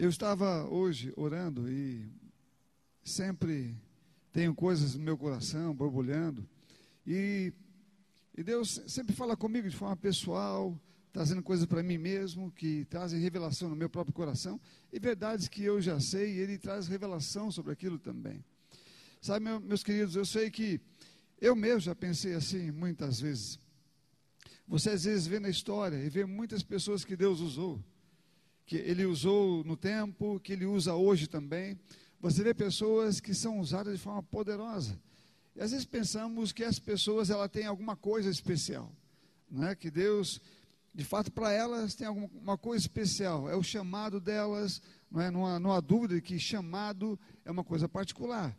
Eu estava hoje orando e sempre tenho coisas no meu coração borbulhando. E, e Deus sempre fala comigo de forma pessoal, trazendo coisas para mim mesmo, que trazem revelação no meu próprio coração, e verdades que eu já sei, e Ele traz revelação sobre aquilo também. Sabe, meu, meus queridos, eu sei que eu mesmo já pensei assim muitas vezes. Você às vezes vê na história e vê muitas pessoas que Deus usou que ele usou no tempo, que ele usa hoje também. Você vê pessoas que são usadas de forma poderosa. E às vezes pensamos que as pessoas ela têm alguma coisa especial, não é? Que Deus, de fato, para elas tem alguma coisa especial. É o chamado delas, não é? Não há, não há dúvida que chamado é uma coisa particular.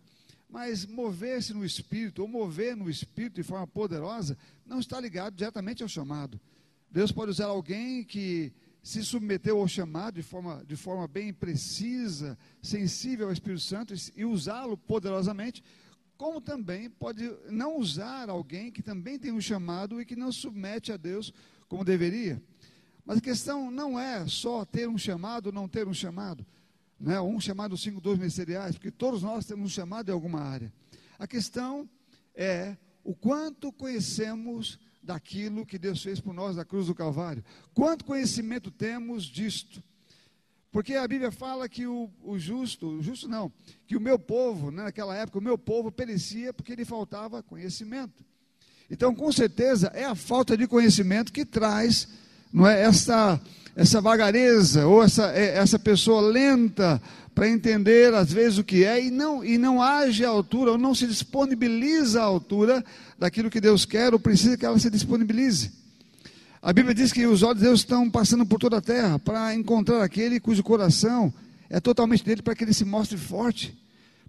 Mas mover-se no espírito ou mover no espírito de forma poderosa não está ligado diretamente ao chamado. Deus pode usar alguém que se submeteu ao chamado de forma, de forma bem precisa, sensível ao Espírito Santo e usá-lo poderosamente, como também pode não usar alguém que também tem um chamado e que não submete a Deus como deveria. Mas a questão não é só ter um chamado ou não ter um chamado, né? um chamado, cinco, dois ministeriais, porque todos nós temos um chamado em alguma área. A questão é o quanto conhecemos daquilo que Deus fez por nós na cruz do Calvário. Quanto conhecimento temos disto? Porque a Bíblia fala que o, o justo, o justo não, que o meu povo, né, naquela época, o meu povo perecia porque lhe faltava conhecimento. Então, com certeza, é a falta de conhecimento que traz não é, essa, essa vagareza, ou essa, é, essa pessoa lenta para entender às vezes o que é e não, e não age à altura, ou não se disponibiliza à altura daquilo que Deus quer, ou precisa que ela se disponibilize. A Bíblia diz que os olhos de Deus estão passando por toda a terra para encontrar aquele cujo coração é totalmente dele, para que ele se mostre forte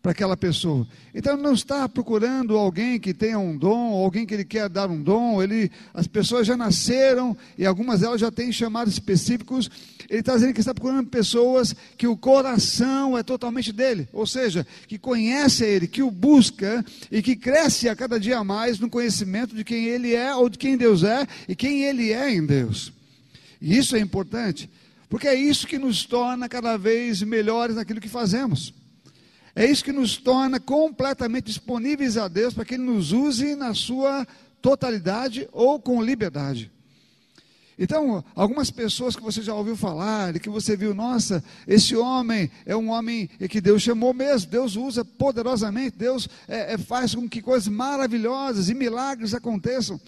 para aquela pessoa. Então não está procurando alguém que tenha um dom, alguém que ele quer dar um dom, ele, as pessoas já nasceram e algumas delas já têm chamados específicos. Ele está dizendo que está procurando pessoas que o coração é totalmente dele, ou seja, que conhece ele, que o busca e que cresce a cada dia mais no conhecimento de quem ele é ou de quem Deus é e quem ele é em Deus. E isso é importante, porque é isso que nos torna cada vez melhores naquilo que fazemos. É isso que nos torna completamente disponíveis a Deus para que Ele nos use na sua totalidade ou com liberdade. Então, algumas pessoas que você já ouviu falar, e que você viu, nossa, esse homem é um homem que Deus chamou mesmo, Deus usa poderosamente, Deus é, é, faz com que coisas maravilhosas e milagres aconteçam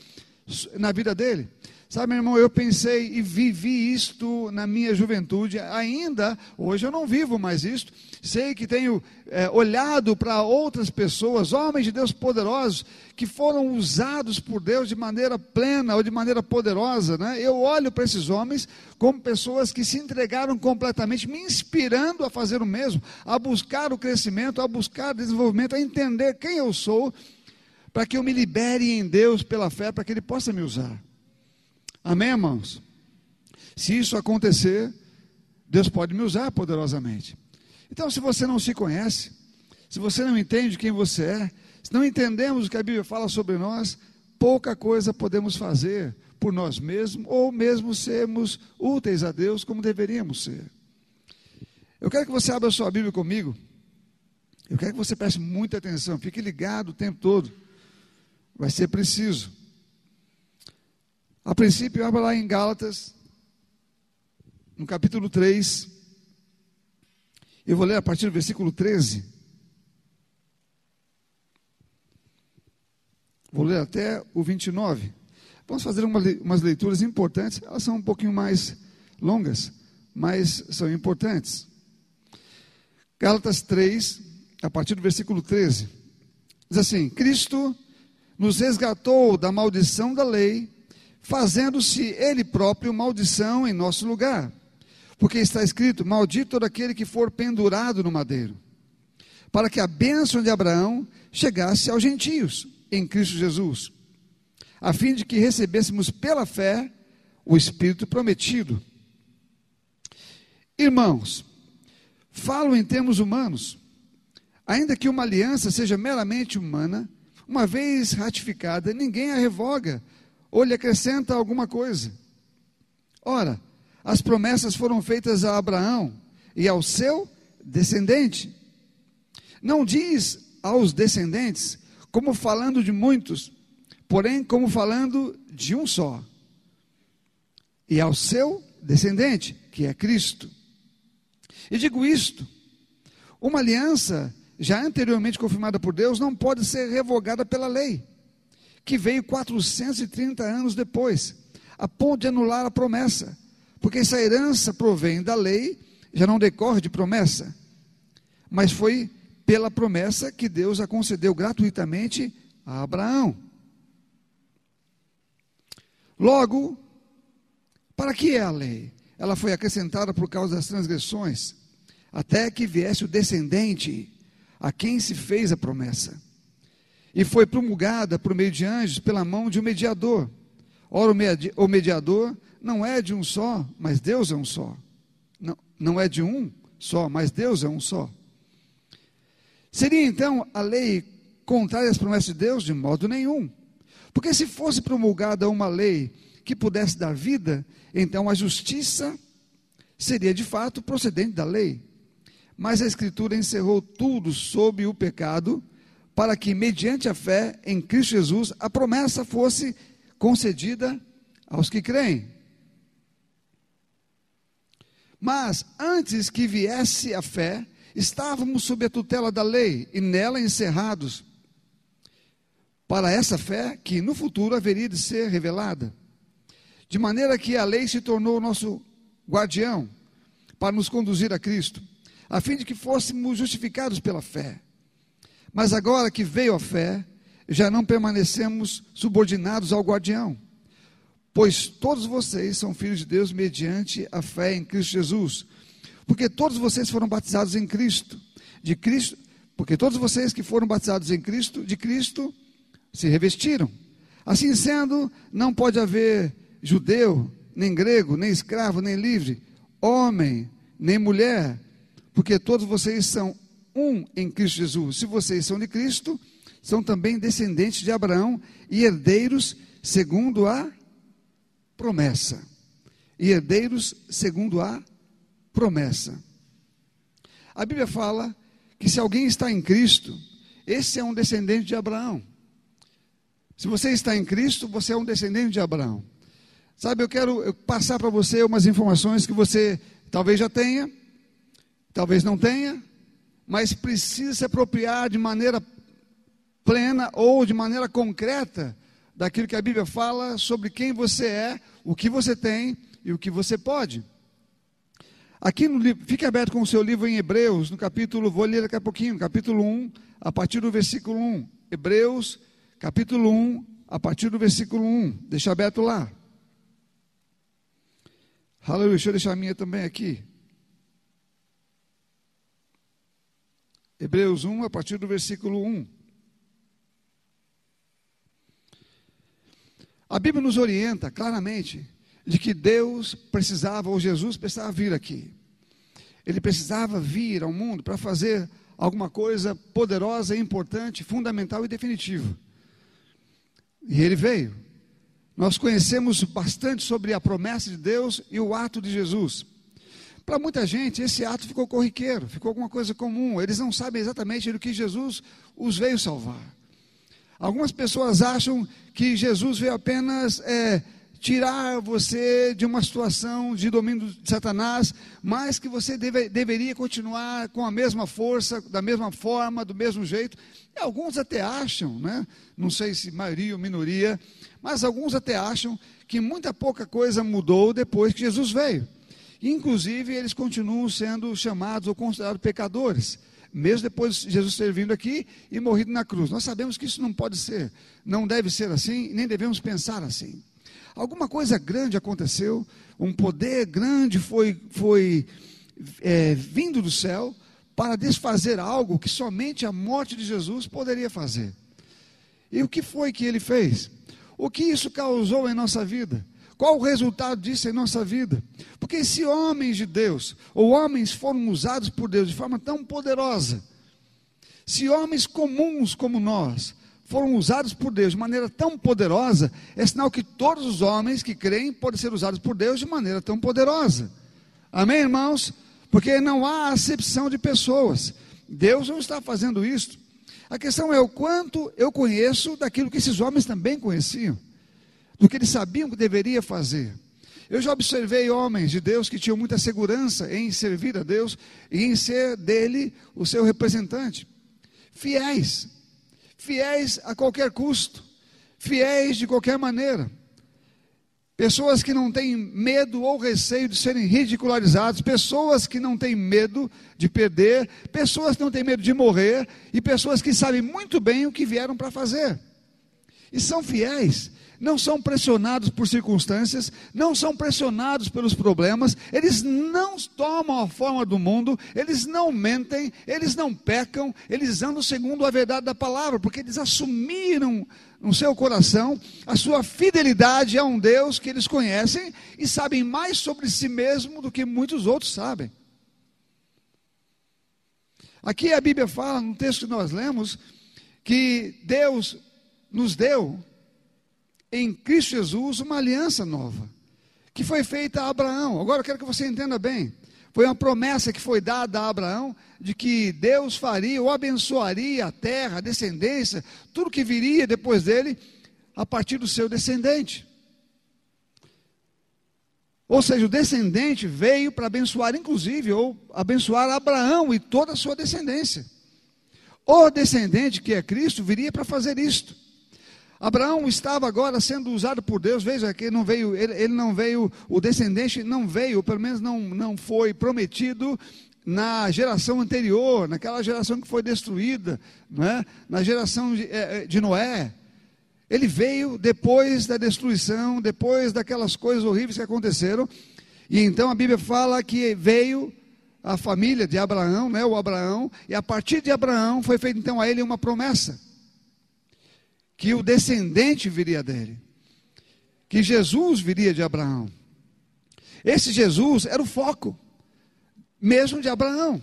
na vida dele. Sabe, meu irmão, eu pensei e vivi isto na minha juventude, ainda, hoje eu não vivo mais isto. Sei que tenho é, olhado para outras pessoas, homens de Deus poderosos, que foram usados por Deus de maneira plena ou de maneira poderosa. Né? Eu olho para esses homens como pessoas que se entregaram completamente, me inspirando a fazer o mesmo, a buscar o crescimento, a buscar desenvolvimento, a entender quem eu sou, para que eu me libere em Deus pela fé, para que Ele possa me usar. Amém, irmãos? Se isso acontecer, Deus pode me usar poderosamente. Então, se você não se conhece, se você não entende quem você é, se não entendemos o que a Bíblia fala sobre nós, pouca coisa podemos fazer por nós mesmos ou mesmo sermos úteis a Deus como deveríamos ser. Eu quero que você abra sua Bíblia comigo. Eu quero que você preste muita atenção, fique ligado o tempo todo. Vai ser preciso. A princípio, abra lá em Gálatas, no capítulo 3. Eu vou ler a partir do versículo 13. Vou ler até o 29. Vamos fazer uma, umas leituras importantes. Elas são um pouquinho mais longas, mas são importantes. Gálatas 3, a partir do versículo 13. Diz assim: Cristo nos resgatou da maldição da lei fazendo-se ele próprio maldição em nosso lugar. Porque está escrito: Maldito todo aquele que for pendurado no madeiro, para que a bênção de Abraão chegasse aos gentios em Cristo Jesus, a fim de que recebêssemos pela fé o Espírito prometido. Irmãos, falo em termos humanos, ainda que uma aliança seja meramente humana, uma vez ratificada, ninguém a revoga ou lhe acrescenta alguma coisa. Ora, as promessas foram feitas a Abraão e ao seu descendente. Não diz aos descendentes, como falando de muitos, porém como falando de um só. E ao seu descendente, que é Cristo. E digo isto: uma aliança já anteriormente confirmada por Deus não pode ser revogada pela lei, que veio 430 anos depois, a ponto de anular a promessa, porque essa herança provém da lei, já não decorre de promessa, mas foi pela promessa que Deus a concedeu gratuitamente a Abraão. Logo, para que é a lei? Ela foi acrescentada por causa das transgressões, até que viesse o descendente a quem se fez a promessa. E foi promulgada por meio de anjos pela mão de um mediador. Ora, o mediador não é de um só, mas Deus é um só. Não, não é de um só, mas Deus é um só. Seria então a lei contrária às promessas de Deus? De modo nenhum. Porque se fosse promulgada uma lei que pudesse dar vida, então a justiça seria de fato procedente da lei. Mas a Escritura encerrou tudo sob o pecado, para que, mediante a fé em Cristo Jesus, a promessa fosse concedida aos que creem. Mas antes que viesse a fé, estávamos sob a tutela da lei e nela encerrados para essa fé que no futuro haveria de ser revelada. De maneira que a lei se tornou nosso guardião para nos conduzir a Cristo, a fim de que fôssemos justificados pela fé. Mas agora que veio a fé, já não permanecemos subordinados ao guardião, pois todos vocês são filhos de Deus mediante a fé em Cristo Jesus. Porque todos vocês foram batizados em Cristo, de Cristo, porque todos vocês que foram batizados em Cristo, de Cristo se revestiram. Assim sendo, não pode haver judeu, nem grego, nem escravo, nem livre, homem, nem mulher, porque todos vocês são um em Cristo Jesus. Se vocês são de Cristo, são também descendentes de Abraão e herdeiros segundo a promessa. E herdeiros segundo a promessa. A Bíblia fala que se alguém está em Cristo, esse é um descendente de Abraão. Se você está em Cristo, você é um descendente de Abraão. Sabe, eu quero passar para você umas informações que você talvez já tenha, talvez não tenha, mas precisa se apropriar de maneira plena ou de maneira concreta daquilo que a Bíblia fala sobre quem você é, o que você tem e o que você pode. Aqui no livro, fique aberto com o seu livro em Hebreus, no capítulo, vou ler daqui a pouquinho, capítulo 1, a partir do versículo 1. Hebreus, capítulo 1, a partir do versículo 1. Deixa aberto lá. Aleluia, deixa eu deixar a minha também aqui. Hebreus 1, a partir do versículo 1. A Bíblia nos orienta claramente de que Deus precisava, ou Jesus precisava vir aqui. Ele precisava vir ao mundo para fazer alguma coisa poderosa, importante, fundamental e definitiva. E ele veio. Nós conhecemos bastante sobre a promessa de Deus e o ato de Jesus. Para muita gente, esse ato ficou corriqueiro, ficou alguma coisa comum. Eles não sabem exatamente do que Jesus os veio salvar. Algumas pessoas acham que Jesus veio apenas é, tirar você de uma situação de domínio de Satanás, mas que você deve, deveria continuar com a mesma força, da mesma forma, do mesmo jeito. E alguns até acham, né? não sei se maioria ou minoria, mas alguns até acham que muita pouca coisa mudou depois que Jesus veio. Inclusive, eles continuam sendo chamados ou considerados pecadores mesmo depois de Jesus ter vindo aqui e morrido na cruz. Nós sabemos que isso não pode ser, não deve ser assim, nem devemos pensar assim. Alguma coisa grande aconteceu, um poder grande foi, foi é, vindo do céu para desfazer algo que somente a morte de Jesus poderia fazer. E o que foi que ele fez? O que isso causou em nossa vida? Qual o resultado disso em nossa vida? Porque se homens de Deus, ou homens foram usados por Deus de forma tão poderosa, se homens comuns como nós foram usados por Deus de maneira tão poderosa, é sinal que todos os homens que creem podem ser usados por Deus de maneira tão poderosa. Amém, irmãos? Porque não há acepção de pessoas. Deus não está fazendo isso. A questão é o quanto eu conheço daquilo que esses homens também conheciam, do que eles sabiam que deveria fazer. Eu já observei homens de Deus que tinham muita segurança em servir a Deus e em ser dele o seu representante. Fiéis, fiéis a qualquer custo, fiéis de qualquer maneira. Pessoas que não têm medo ou receio de serem ridicularizados, pessoas que não têm medo de perder, pessoas que não têm medo de morrer e pessoas que sabem muito bem o que vieram para fazer. E são fiéis, não são pressionados por circunstâncias, não são pressionados pelos problemas, eles não tomam a forma do mundo, eles não mentem, eles não pecam, eles andam segundo a verdade da palavra, porque eles assumiram no seu coração a sua fidelidade a um Deus que eles conhecem e sabem mais sobre si mesmo do que muitos outros sabem. Aqui a Bíblia fala, no texto que nós lemos, que Deus nos deu em Cristo Jesus uma aliança nova, que foi feita a Abraão. Agora eu quero que você entenda bem. Foi uma promessa que foi dada a Abraão de que Deus faria ou abençoaria a terra, a descendência, tudo que viria depois dele, a partir do seu descendente. Ou seja, o descendente veio para abençoar, inclusive, ou abençoar Abraão e toda a sua descendência. O descendente, que é Cristo, viria para fazer isto. Abraão estava agora sendo usado por Deus, veja que não veio, ele, ele, não veio, o descendente não veio, pelo menos não, não foi prometido na geração anterior, naquela geração que foi destruída, não é? na geração de, é, é, de Noé. Ele veio depois da destruição, depois daquelas coisas horríveis que aconteceram, e então a Bíblia fala que veio a família de Abraão, né, o Abraão, e a partir de Abraão foi feita então a ele uma promessa que o descendente viria dele, que Jesus viria de Abraão. Esse Jesus era o foco, mesmo de Abraão.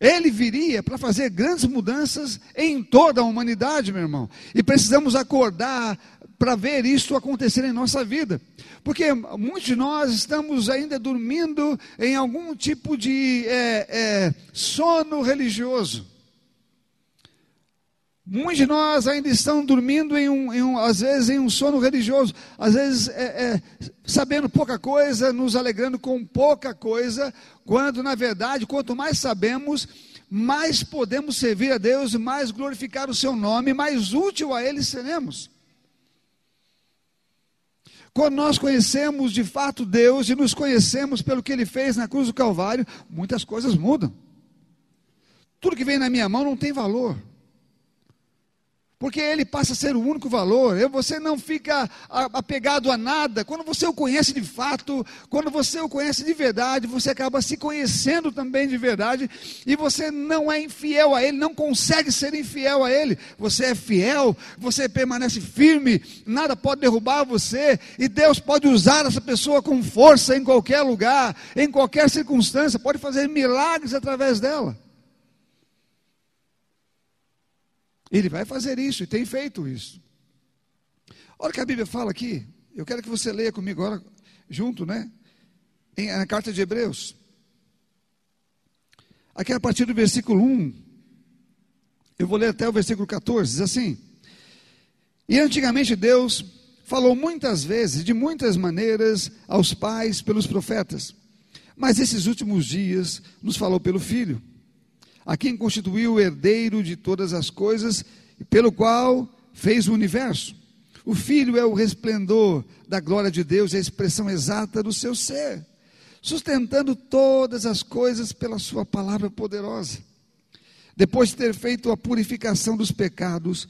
Ele viria para fazer grandes mudanças em toda a humanidade, meu irmão. E precisamos acordar para ver isso acontecer em nossa vida. Porque muitos de nós estamos ainda dormindo em algum tipo de é, é, sono religioso. Muitos de nós ainda estão dormindo em um, em um, às vezes em um sono religioso, às vezes é, é, sabendo pouca coisa, nos alegrando com pouca coisa, quando na verdade, quanto mais sabemos, mais podemos servir a Deus, mais glorificar o seu nome, mais útil a Ele seremos. Quando nós conhecemos de fato Deus e nos conhecemos pelo que Ele fez na cruz do Calvário, muitas coisas mudam. Tudo que vem na minha mão não tem valor porque ele passa a ser o único valor. Você não fica apegado a nada. Quando você o conhece de fato, quando você o conhece de verdade, você acaba se conhecendo também de verdade e você não é infiel a ele, não consegue ser infiel a ele. Você é fiel, você permanece firme, nada pode derrubar você e Deus pode usar essa pessoa com força em qualquer lugar, em qualquer circunstância, pode fazer milagres através dela. Ele vai fazer isso e tem feito isso. Olha o que a Bíblia fala aqui. Eu quero que você leia comigo agora, junto, né? Em, na carta de Hebreus. Aqui a partir do versículo 1. Eu vou ler até o versículo 14. Diz assim: E antigamente Deus falou muitas vezes, de muitas maneiras, aos pais pelos profetas. Mas esses últimos dias nos falou pelo Filho a quem constituiu o herdeiro de todas as coisas, pelo qual fez o universo. O Filho é o resplendor da glória de Deus e a expressão exata do seu ser, sustentando todas as coisas pela Sua palavra poderosa. Depois de ter feito a purificação dos pecados,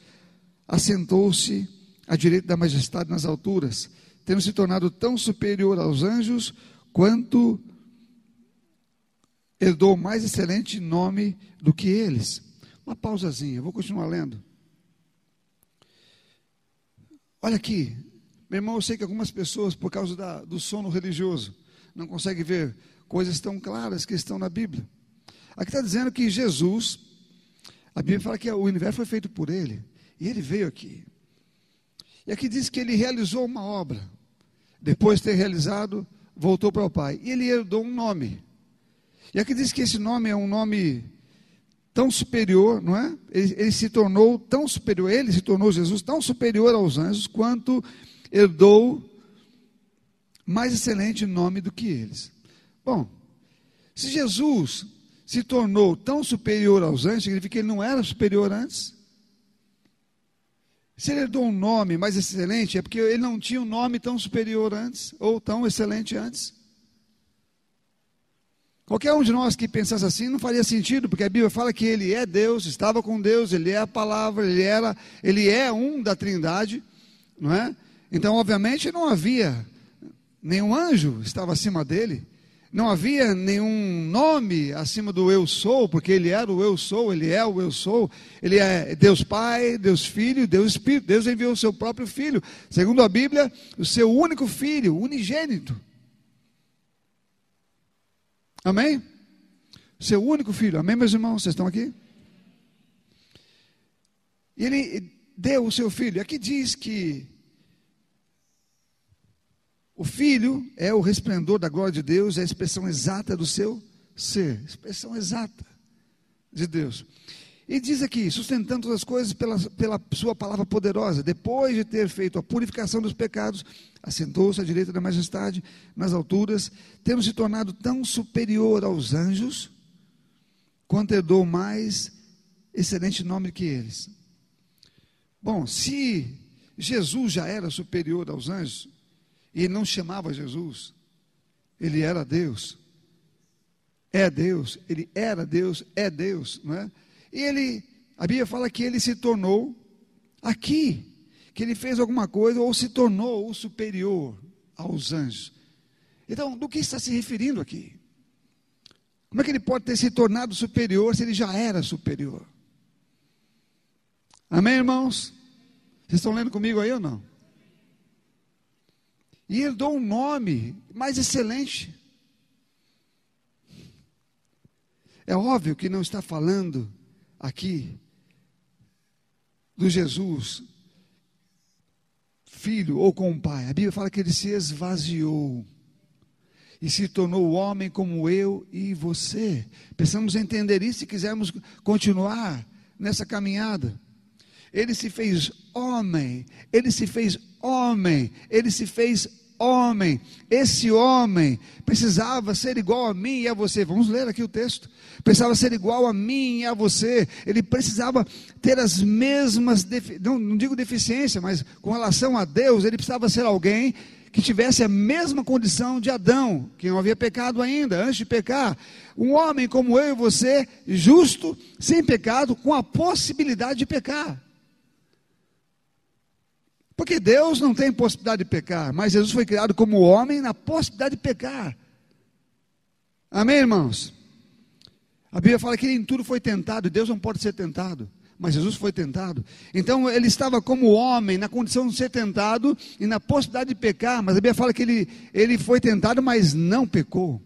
assentou-se à direita da majestade nas alturas, tendo se tornado tão superior aos anjos quanto herdou mais excelente nome do que eles. Uma pausazinha, vou continuar lendo. Olha aqui, meu irmão, eu sei que algumas pessoas, por causa da, do sono religioso, não conseguem ver coisas tão claras que estão na Bíblia. Aqui está dizendo que Jesus, a Bíblia fala que o universo foi feito por Ele, e Ele veio aqui. E aqui diz que Ele realizou uma obra. Depois de ter realizado, voltou para o Pai. E Ele herdou um nome. E aqui diz que esse nome é um nome tão superior, não é? Ele, ele, se tornou tão superior, ele se tornou Jesus tão superior aos anjos quanto herdou mais excelente nome do que eles. Bom, se Jesus se tornou tão superior aos anjos, significa que ele não era superior antes. Se ele herdou um nome mais excelente, é porque ele não tinha um nome tão superior antes, ou tão excelente antes. Qualquer um de nós que pensasse assim não faria sentido, porque a Bíblia fala que ele é Deus, estava com Deus, ele é a palavra, ele era, ele é um da Trindade, não é? Então, obviamente, não havia nenhum anjo estava acima dele. Não havia nenhum nome acima do eu sou, porque ele era o eu sou, ele é o eu sou. Ele é Deus Pai, Deus Filho, Deus Espírito. Deus enviou o seu próprio filho, segundo a Bíblia, o seu único filho, unigênito. Amém? Seu único filho. Amém, meus irmãos? Vocês estão aqui? E ele deu o seu filho. Aqui diz que o filho é o resplendor da glória de Deus, é a expressão exata do seu ser, expressão exata de Deus. E diz aqui, sustentando todas as coisas pela, pela sua palavra poderosa, depois de ter feito a purificação dos pecados, assentou-se à direita da majestade nas alturas, tendo se tornado tão superior aos anjos, quanto herdou mais excelente nome que eles. Bom, se Jesus já era superior aos anjos, e ele não chamava Jesus, ele era Deus, é Deus, ele era Deus, é Deus, não é? E ele, a Bíblia fala que ele se tornou aqui, que ele fez alguma coisa ou se tornou o superior aos anjos. Então, do que está se referindo aqui? Como é que ele pode ter se tornado superior se ele já era superior? Amém, irmãos? Vocês estão lendo comigo aí ou não? E ele deu um nome mais excelente. É óbvio que não está falando aqui do Jesus, filho ou com o pai. A Bíblia fala que ele se esvaziou e se tornou homem como eu e você. Precisamos entender isso se quisermos continuar nessa caminhada. Ele se fez homem, ele se fez homem, ele se fez homem. Esse homem precisava ser igual a mim e a você. Vamos ler aqui o texto. Precisava ser igual a mim e a você. Ele precisava ter as mesmas, não, não digo deficiência, mas com relação a Deus, ele precisava ser alguém que tivesse a mesma condição de Adão, que não havia pecado ainda, antes de pecar. Um homem como eu e você, justo, sem pecado, com a possibilidade de pecar. Porque Deus não tem possibilidade de pecar, mas Jesus foi criado como homem na possibilidade de pecar. Amém, irmãos? A Bíblia fala que ele em tudo foi tentado, Deus não pode ser tentado, mas Jesus foi tentado. Então ele estava como homem, na condição de ser tentado e na possibilidade de pecar, mas a Bíblia fala que ele, ele foi tentado, mas não pecou.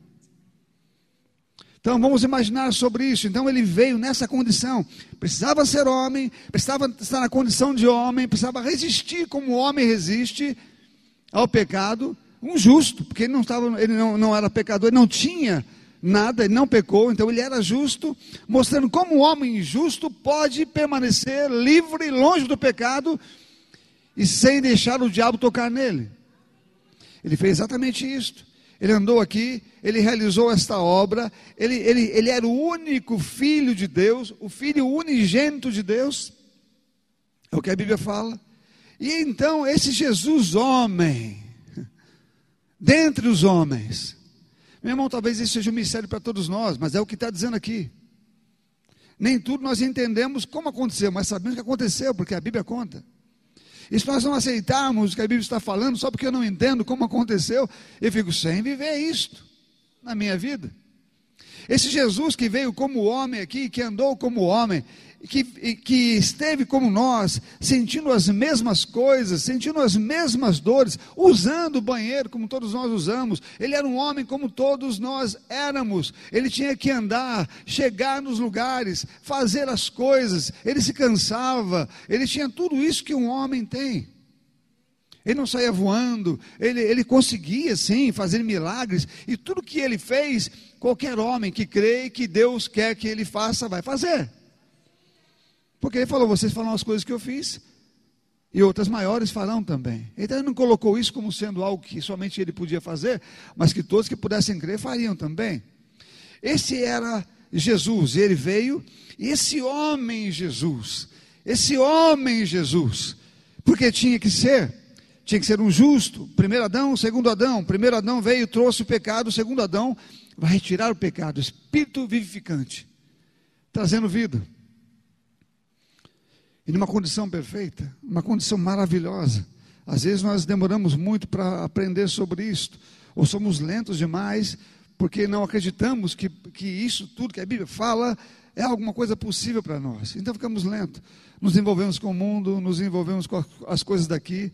Então vamos imaginar sobre isso. Então ele veio nessa condição. Precisava ser homem, precisava estar na condição de homem, precisava resistir como o homem resiste ao pecado. Um justo, porque ele não, estava, ele não, não era pecador, ele não tinha nada, ele não pecou, então ele era justo, mostrando como o homem justo pode permanecer livre, longe do pecado e sem deixar o diabo tocar nele. Ele fez exatamente isso. Ele andou aqui, ele realizou esta obra, ele, ele, ele era o único filho de Deus, o filho unigênito de Deus, é o que a Bíblia fala. E então, esse Jesus, homem, dentre os homens, meu irmão, talvez isso seja um mistério para todos nós, mas é o que está dizendo aqui. Nem tudo nós entendemos como aconteceu, mas sabemos que aconteceu, porque a Bíblia conta. E se nós não aceitarmos o que a Bíblia está falando, só porque eu não entendo como aconteceu, eu fico sem viver isto na minha vida. Esse Jesus que veio como homem aqui, que andou como homem, que, que esteve como nós, sentindo as mesmas coisas, sentindo as mesmas dores, usando o banheiro como todos nós usamos. Ele era um homem como todos nós éramos. Ele tinha que andar, chegar nos lugares, fazer as coisas. Ele se cansava. Ele tinha tudo isso que um homem tem. Ele não saía voando, ele, ele conseguia sim fazer milagres, e tudo que ele fez, qualquer homem que crê que Deus quer que ele faça, vai fazer. Porque ele falou: vocês falam as coisas que eu fiz, e outras maiores farão também. Então ele não colocou isso como sendo algo que somente ele podia fazer, mas que todos que pudessem crer fariam também. Esse era Jesus, ele veio, e esse homem Jesus, esse homem Jesus, porque tinha que ser, tinha que ser um justo. Primeiro Adão, segundo Adão. Primeiro Adão veio trouxe o pecado. Segundo Adão vai retirar o pecado. Espírito vivificante, trazendo vida. E numa condição perfeita, uma condição maravilhosa. Às vezes nós demoramos muito para aprender sobre isto, ou somos lentos demais, porque não acreditamos que, que isso tudo que a Bíblia fala é alguma coisa possível para nós. Então ficamos lentos. Nos envolvemos com o mundo, nos envolvemos com as coisas daqui,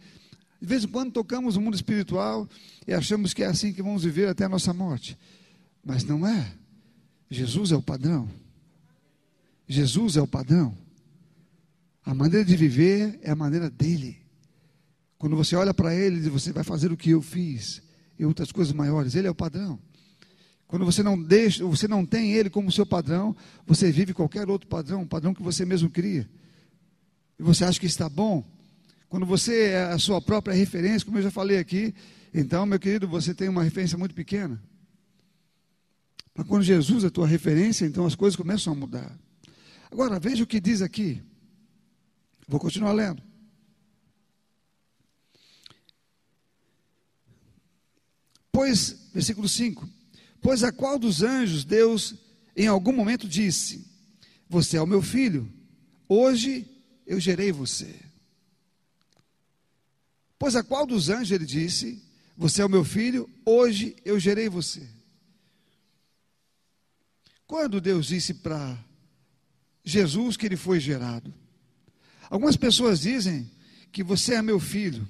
de vez em quando tocamos o mundo espiritual e achamos que é assim que vamos viver até a nossa morte. Mas não é. Jesus é o padrão. Jesus é o padrão. A maneira de viver é a maneira dele. Quando você olha para ele, você vai fazer o que eu fiz e outras coisas maiores. Ele é o padrão. Quando você não deixa, você não tem ele como seu padrão, você vive qualquer outro padrão, um padrão que você mesmo cria. E você acha que está bom, quando você é a sua própria referência, como eu já falei aqui, então, meu querido, você tem uma referência muito pequena. Mas quando Jesus é a tua referência, então as coisas começam a mudar. Agora, veja o que diz aqui. Vou continuar lendo. Pois, versículo 5: Pois a qual dos anjos Deus em algum momento disse: Você é o meu filho, hoje eu gerei você. Pois a qual dos anjos ele disse: Você é o meu filho, hoje eu gerei você. Quando Deus disse para Jesus que ele foi gerado? Algumas pessoas dizem que você é meu filho,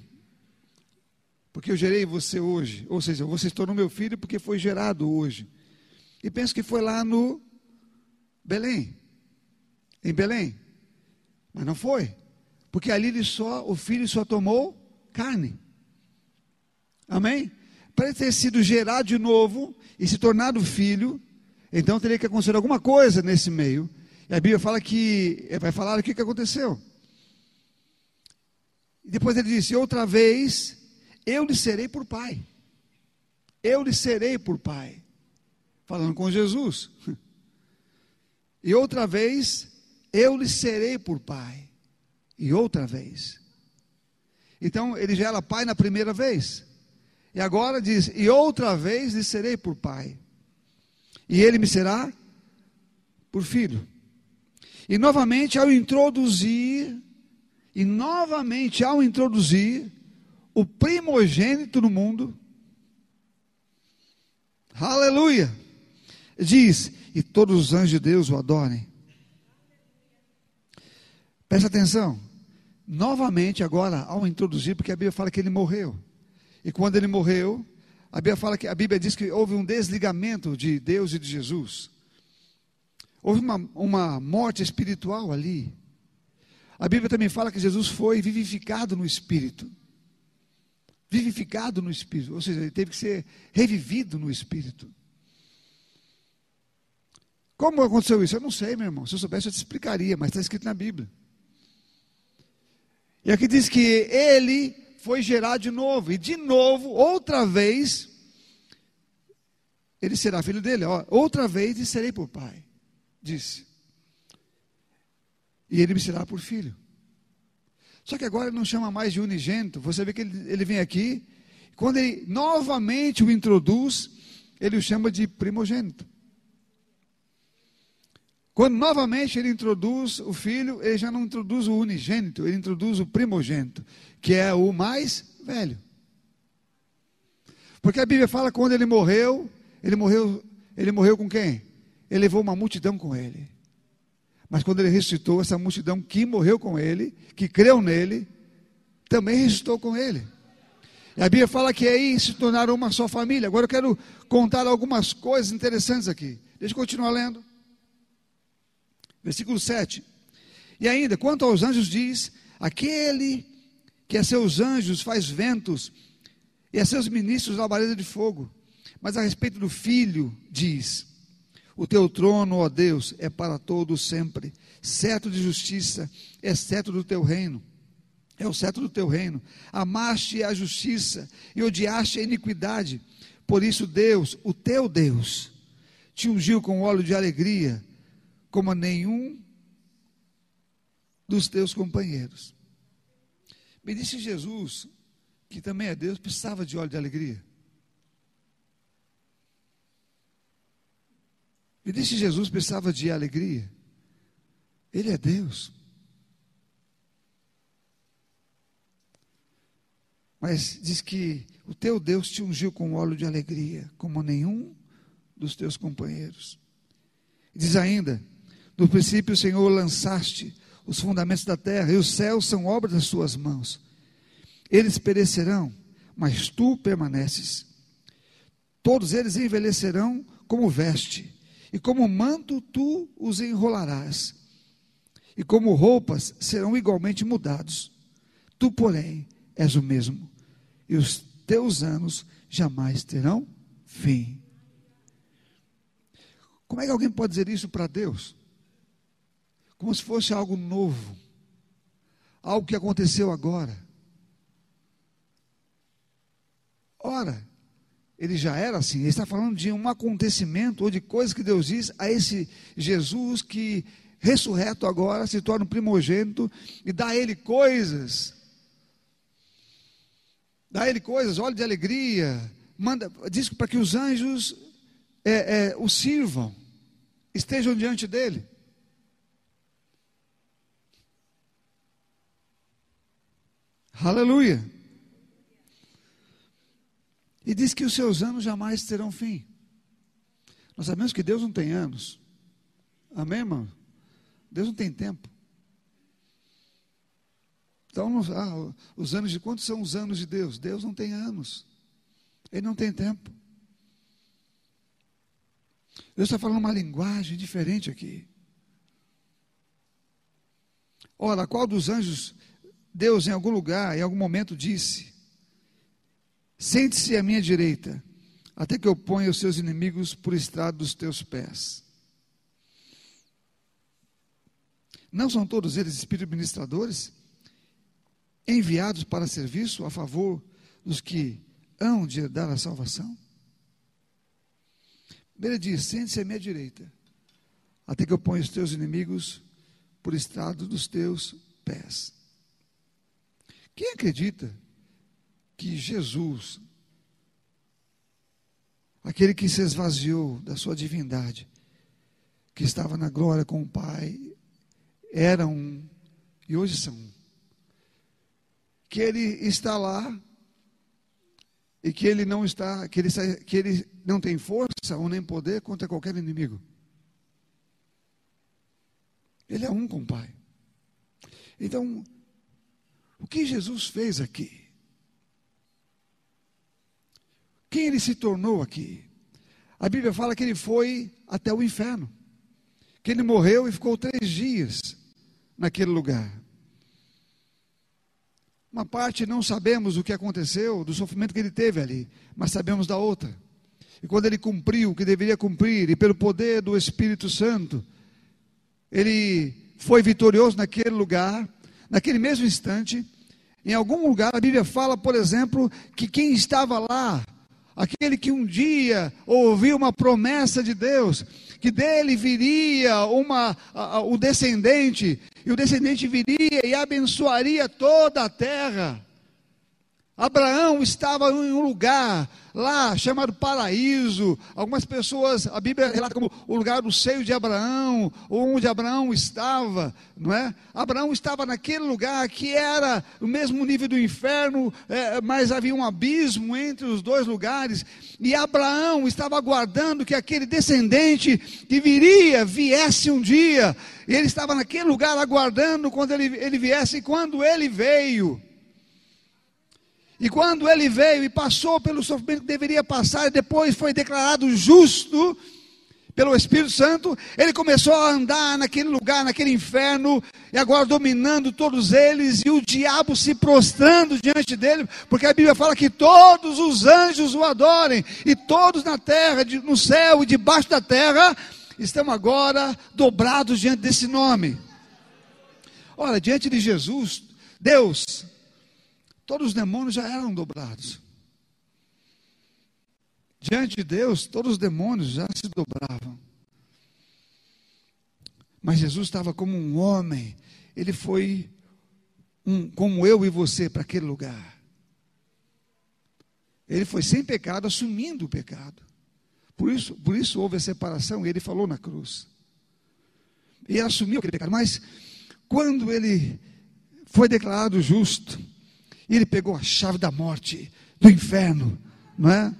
porque eu gerei você hoje. Ou seja, você se tornou meu filho porque foi gerado hoje. E penso que foi lá no Belém. Em Belém. Mas não foi. Porque ali ele só, o filho só tomou carne. Amém? Para ele ter sido gerado de novo e se tornado filho, então teria que acontecer alguma coisa nesse meio. E a Bíblia fala que, vai falar o que, aconteceu. E depois ele disse: Outra vez eu lhe serei por pai. Eu lhe serei por pai. Falando com Jesus. E outra vez eu lhe serei por pai. E outra vez. Então ele já era pai na primeira vez. E agora diz: E outra vez lhe serei por pai. E ele me será por filho. E novamente ao introduzir, e novamente ao introduzir o primogênito no mundo, aleluia, diz: E todos os anjos de Deus o adorem. Presta atenção novamente agora ao introduzir, porque a Bíblia fala que ele morreu. E quando ele morreu, a Bíblia fala que a Bíblia diz que houve um desligamento de Deus e de Jesus. Houve uma, uma morte espiritual ali. A Bíblia também fala que Jesus foi vivificado no Espírito. Vivificado no Espírito, ou seja, ele teve que ser revivido no Espírito. Como aconteceu isso? Eu não sei, meu irmão. Se eu soubesse, eu te explicaria, mas está escrito na Bíblia. E aqui diz que ele foi gerado de novo, e de novo, outra vez, ele será filho dele. Ó, outra vez e serei por pai, disse. E ele me será por filho. Só que agora ele não chama mais de unigênito. Você vê que ele, ele vem aqui, quando ele novamente o introduz, ele o chama de primogênito. Quando novamente ele introduz o filho, ele já não introduz o unigênito, ele introduz o primogênito, que é o mais velho. Porque a Bíblia fala que quando ele morreu, ele morreu, ele morreu com quem? Ele levou uma multidão com ele. Mas quando ele ressuscitou, essa multidão que morreu com ele, que creu nele, também ressuscitou com ele. E a Bíblia fala que aí se tornaram uma só família. Agora eu quero contar algumas coisas interessantes aqui. Deixa eu continuar lendo. Versículo 7. E ainda, quanto aos anjos, diz: aquele que a seus anjos faz ventos e a seus ministros labareda de fogo. Mas a respeito do filho, diz: O teu trono, ó Deus, é para todos sempre. Certo de justiça é certo do teu reino. É o certo do teu reino. Amaste a justiça e odiaste a iniquidade. Por isso, Deus, o teu Deus, te ungiu com óleo de alegria, como a nenhum dos teus companheiros. Me disse Jesus, que também é Deus, precisava de óleo de alegria. Me disse Jesus precisava de alegria. Ele é Deus. Mas diz que o teu Deus te ungiu com óleo de alegria, como nenhum dos teus companheiros. Diz ainda: No princípio, Senhor, lançaste os fundamentos da terra, e os céus são obra das suas mãos. Eles perecerão, mas tu permaneces. Todos eles envelhecerão como veste, e como manto tu os enrolarás, e como roupas serão igualmente mudados. Tu, porém, és o mesmo, e os teus anos jamais terão fim. Como é que alguém pode dizer isso para Deus? como se fosse algo novo, algo que aconteceu agora. Ora, ele já era assim, ele está falando de um acontecimento ou de coisas que Deus diz a esse Jesus que ressurreto agora se torna um primogênito e dá a ele coisas. Dá a ele coisas, óleo de alegria, manda, diz para que os anjos é, é, o sirvam, estejam diante dele. Aleluia. E diz que os seus anos jamais terão fim. Nós sabemos que Deus não tem anos. Amém, irmão? Deus não tem tempo. Então, ah, os anos de quantos são os anos de Deus? Deus não tem anos. Ele não tem tempo. Deus está falando uma linguagem diferente aqui. Ora, qual dos anjos Deus, em algum lugar, em algum momento, disse: Sente-se à minha direita, até que eu ponha os seus inimigos por estrado dos teus pés. Não são todos eles espíritos ministradores, enviados para serviço a favor dos que hão de herdar a salvação? Ele diz: Sente-se à minha direita, até que eu ponha os teus inimigos por estrado dos teus pés. Quem acredita que Jesus, aquele que se esvaziou da sua divindade, que estava na glória com o Pai, era um e hoje são um, que ele está lá e que ele não está, que ele, que ele não tem força ou nem poder contra qualquer inimigo. Ele é um com o Pai. Então, o que Jesus fez aqui? Quem ele se tornou aqui? A Bíblia fala que ele foi até o inferno, que ele morreu e ficou três dias naquele lugar. Uma parte não sabemos o que aconteceu, do sofrimento que ele teve ali, mas sabemos da outra. E quando ele cumpriu o que deveria cumprir, e pelo poder do Espírito Santo, ele foi vitorioso naquele lugar, Naquele mesmo instante, em algum lugar, a Bíblia fala, por exemplo, que quem estava lá, aquele que um dia ouviu uma promessa de Deus, que dele viria uma, o descendente, e o descendente viria e abençoaria toda a terra. Abraão estava em um lugar lá chamado paraíso. Algumas pessoas, a Bíblia relata como o lugar do seio de Abraão, onde Abraão estava, não é? Abraão estava naquele lugar que era o mesmo nível do inferno, é, mas havia um abismo entre os dois lugares. E Abraão estava aguardando que aquele descendente que viria viesse um dia. E ele estava naquele lugar aguardando quando ele, ele viesse. E quando ele veio, e quando ele veio e passou pelo sofrimento que deveria passar, e depois foi declarado justo pelo Espírito Santo, ele começou a andar naquele lugar, naquele inferno, e agora dominando todos eles, e o diabo se prostrando diante dele, porque a Bíblia fala que todos os anjos o adorem, e todos na terra, no céu e debaixo da terra, estão agora dobrados diante desse nome. Olha, diante de Jesus, Deus, todos os demônios já eram dobrados. Diante de Deus, todos os demônios já se dobravam. Mas Jesus estava como um homem, ele foi um, como eu e você para aquele lugar. Ele foi sem pecado, assumindo o pecado. Por isso, por isso houve a separação, ele falou na cruz. E assumiu aquele pecado. Mas quando ele foi declarado justo, ele pegou a chave da morte, do inferno, não é?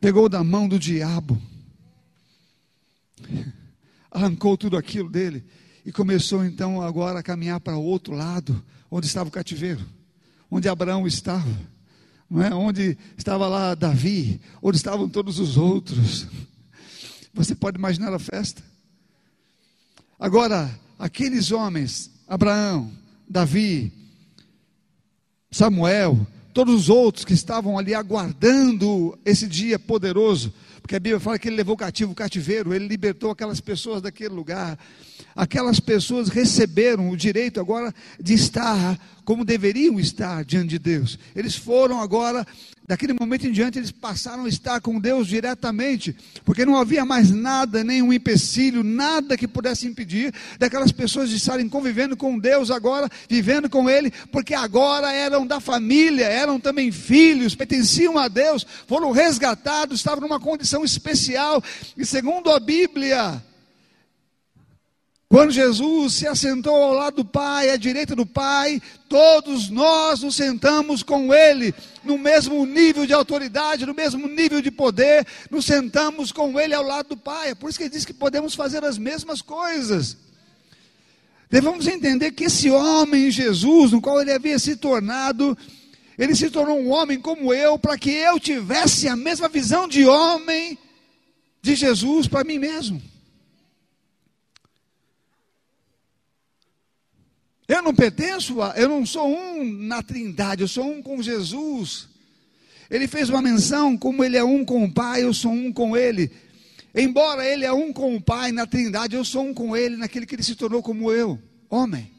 pegou da mão do diabo, arrancou tudo aquilo dele e começou então agora a caminhar para o outro lado, onde estava o cativeiro, onde Abraão estava, não é? Onde estava lá Davi, onde estavam todos os outros. Você pode imaginar a festa? Agora, aqueles homens, Abraão, Davi, Samuel, todos os outros que estavam ali aguardando esse dia poderoso, porque a Bíblia fala que ele levou cativo o cativeiro, ele libertou aquelas pessoas daquele lugar. Aquelas pessoas receberam o direito agora de estar como deveriam estar diante de Deus. Eles foram agora Daquele momento em diante, eles passaram a estar com Deus diretamente, porque não havia mais nada, nenhum empecilho, nada que pudesse impedir daquelas pessoas de estarem convivendo com Deus agora, vivendo com Ele, porque agora eram da família, eram também filhos, pertenciam a Deus, foram resgatados, estavam numa condição especial, e segundo a Bíblia, quando Jesus se assentou ao lado do Pai, à direita do Pai, todos nós nos sentamos com Ele, no mesmo nível de autoridade, no mesmo nível de poder, nos sentamos com Ele ao lado do Pai. É por isso que ele diz que podemos fazer as mesmas coisas. Devemos entender que esse homem, Jesus, no qual ele havia se tornado, ele se tornou um homem como eu, para que eu tivesse a mesma visão de homem de Jesus para mim mesmo. Eu não pertenço, a, eu não sou um na Trindade, eu sou um com Jesus. Ele fez uma menção, como ele é um com o Pai, eu sou um com ele. Embora ele é um com o Pai na Trindade, eu sou um com ele naquele que ele se tornou como eu, homem.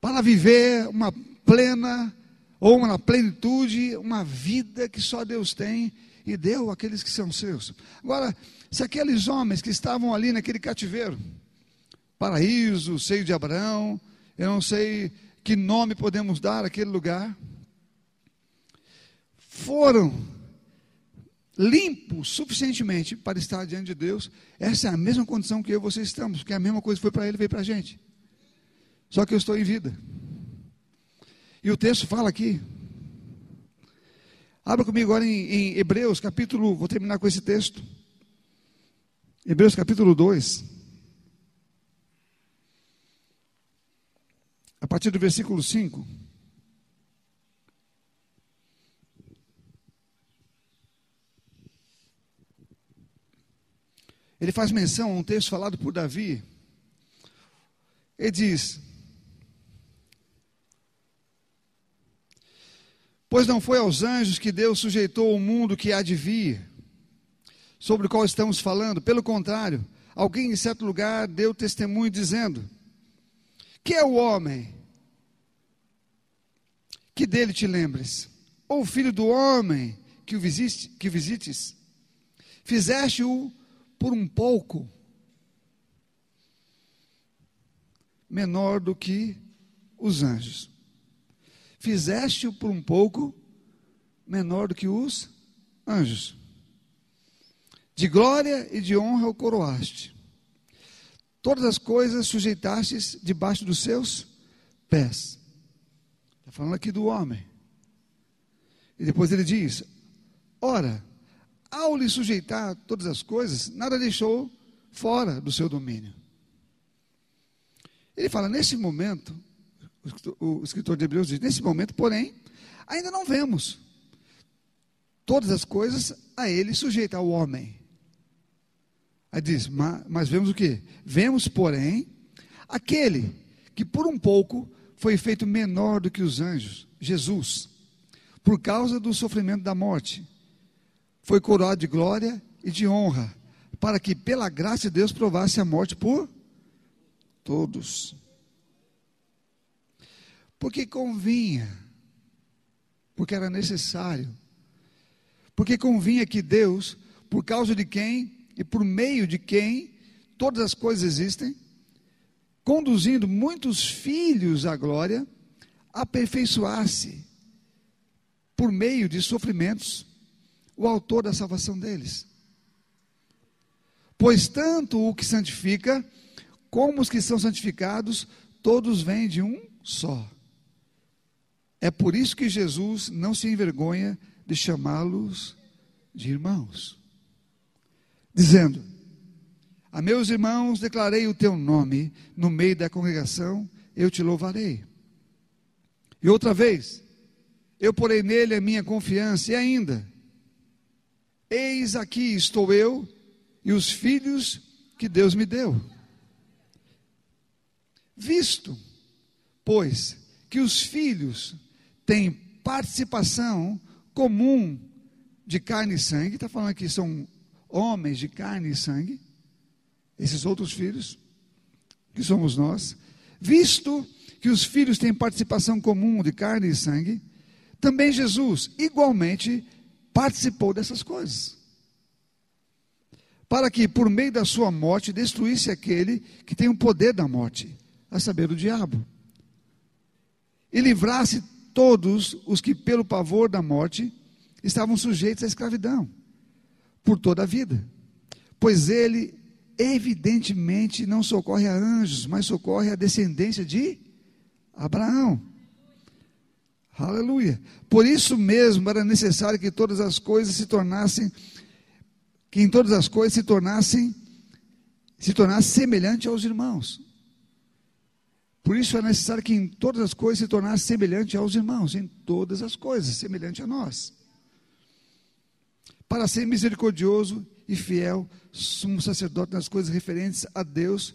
Para viver uma plena ou uma plenitude, uma vida que só Deus tem e deu àqueles que são seus. Agora, se aqueles homens que estavam ali naquele cativeiro, paraíso, seio de Abraão, eu não sei que nome podemos dar àquele lugar, foram limpos suficientemente para estar diante de Deus. Essa é a mesma condição que eu e você estamos, porque a mesma coisa foi para ele, veio para a gente. Só que eu estou em vida. E o texto fala aqui. Abra comigo agora em, em Hebreus, capítulo, vou terminar com esse texto. Hebreus capítulo 2. A partir do versículo 5. Ele faz menção a um texto falado por Davi. Ele diz: Pois não foi aos anjos que Deus sujeitou o mundo que há de vir, sobre o qual estamos falando. Pelo contrário, alguém em certo lugar deu testemunho dizendo: Que é o homem que dele te lembres, ou filho do homem que o visite, que visites, fizeste-o por um pouco menor do que os anjos. Fizeste-o por um pouco menor do que os anjos. De glória e de honra o coroaste. Todas as coisas sujeitastes debaixo dos seus pés. Está falando aqui do homem. E depois ele diz: Ora, ao lhe sujeitar todas as coisas, nada deixou fora do seu domínio. Ele fala, nesse momento, o escritor de Hebreus diz: nesse momento, porém, ainda não vemos. todas as coisas a ele sujeita, ao homem. Aí diz, mas, mas vemos o que? Vemos, porém, aquele que por um pouco foi feito menor do que os anjos, Jesus, por causa do sofrimento da morte, foi coroado de glória e de honra, para que pela graça de Deus provasse a morte por todos. Porque convinha, porque era necessário, porque convinha que Deus, por causa de quem e por meio de quem todas as coisas existem, conduzindo muitos filhos à glória, aperfeiçoasse por meio de sofrimentos o autor da salvação deles. Pois tanto o que santifica, como os que são santificados, todos vêm de um só. É por isso que Jesus não se envergonha de chamá-los de irmãos, dizendo: a meus irmãos declarei o teu nome no meio da congregação, eu te louvarei. E outra vez, eu porei nele a minha confiança, e ainda, eis aqui estou eu e os filhos que Deus me deu. Visto, pois, que os filhos têm participação comum de carne e sangue, está falando aqui, são homens de carne e sangue, esses outros filhos, que somos nós, visto que os filhos têm participação comum de carne e sangue, também Jesus, igualmente, participou dessas coisas. Para que, por meio da sua morte, destruísse aquele que tem o poder da morte, a saber, o diabo, e livrasse todos os que, pelo pavor da morte, estavam sujeitos à escravidão, por toda a vida. Pois ele evidentemente não socorre a anjos, mas socorre a descendência de Abraão. Aleluia. Por isso mesmo era necessário que todas as coisas se tornassem, que em todas as coisas se tornassem, se tornasse semelhante aos irmãos. Por isso é necessário que em todas as coisas se tornasse semelhante aos irmãos, em todas as coisas, semelhante a nós. Para ser misericordioso e fiel sumo sacerdote nas coisas referentes a Deus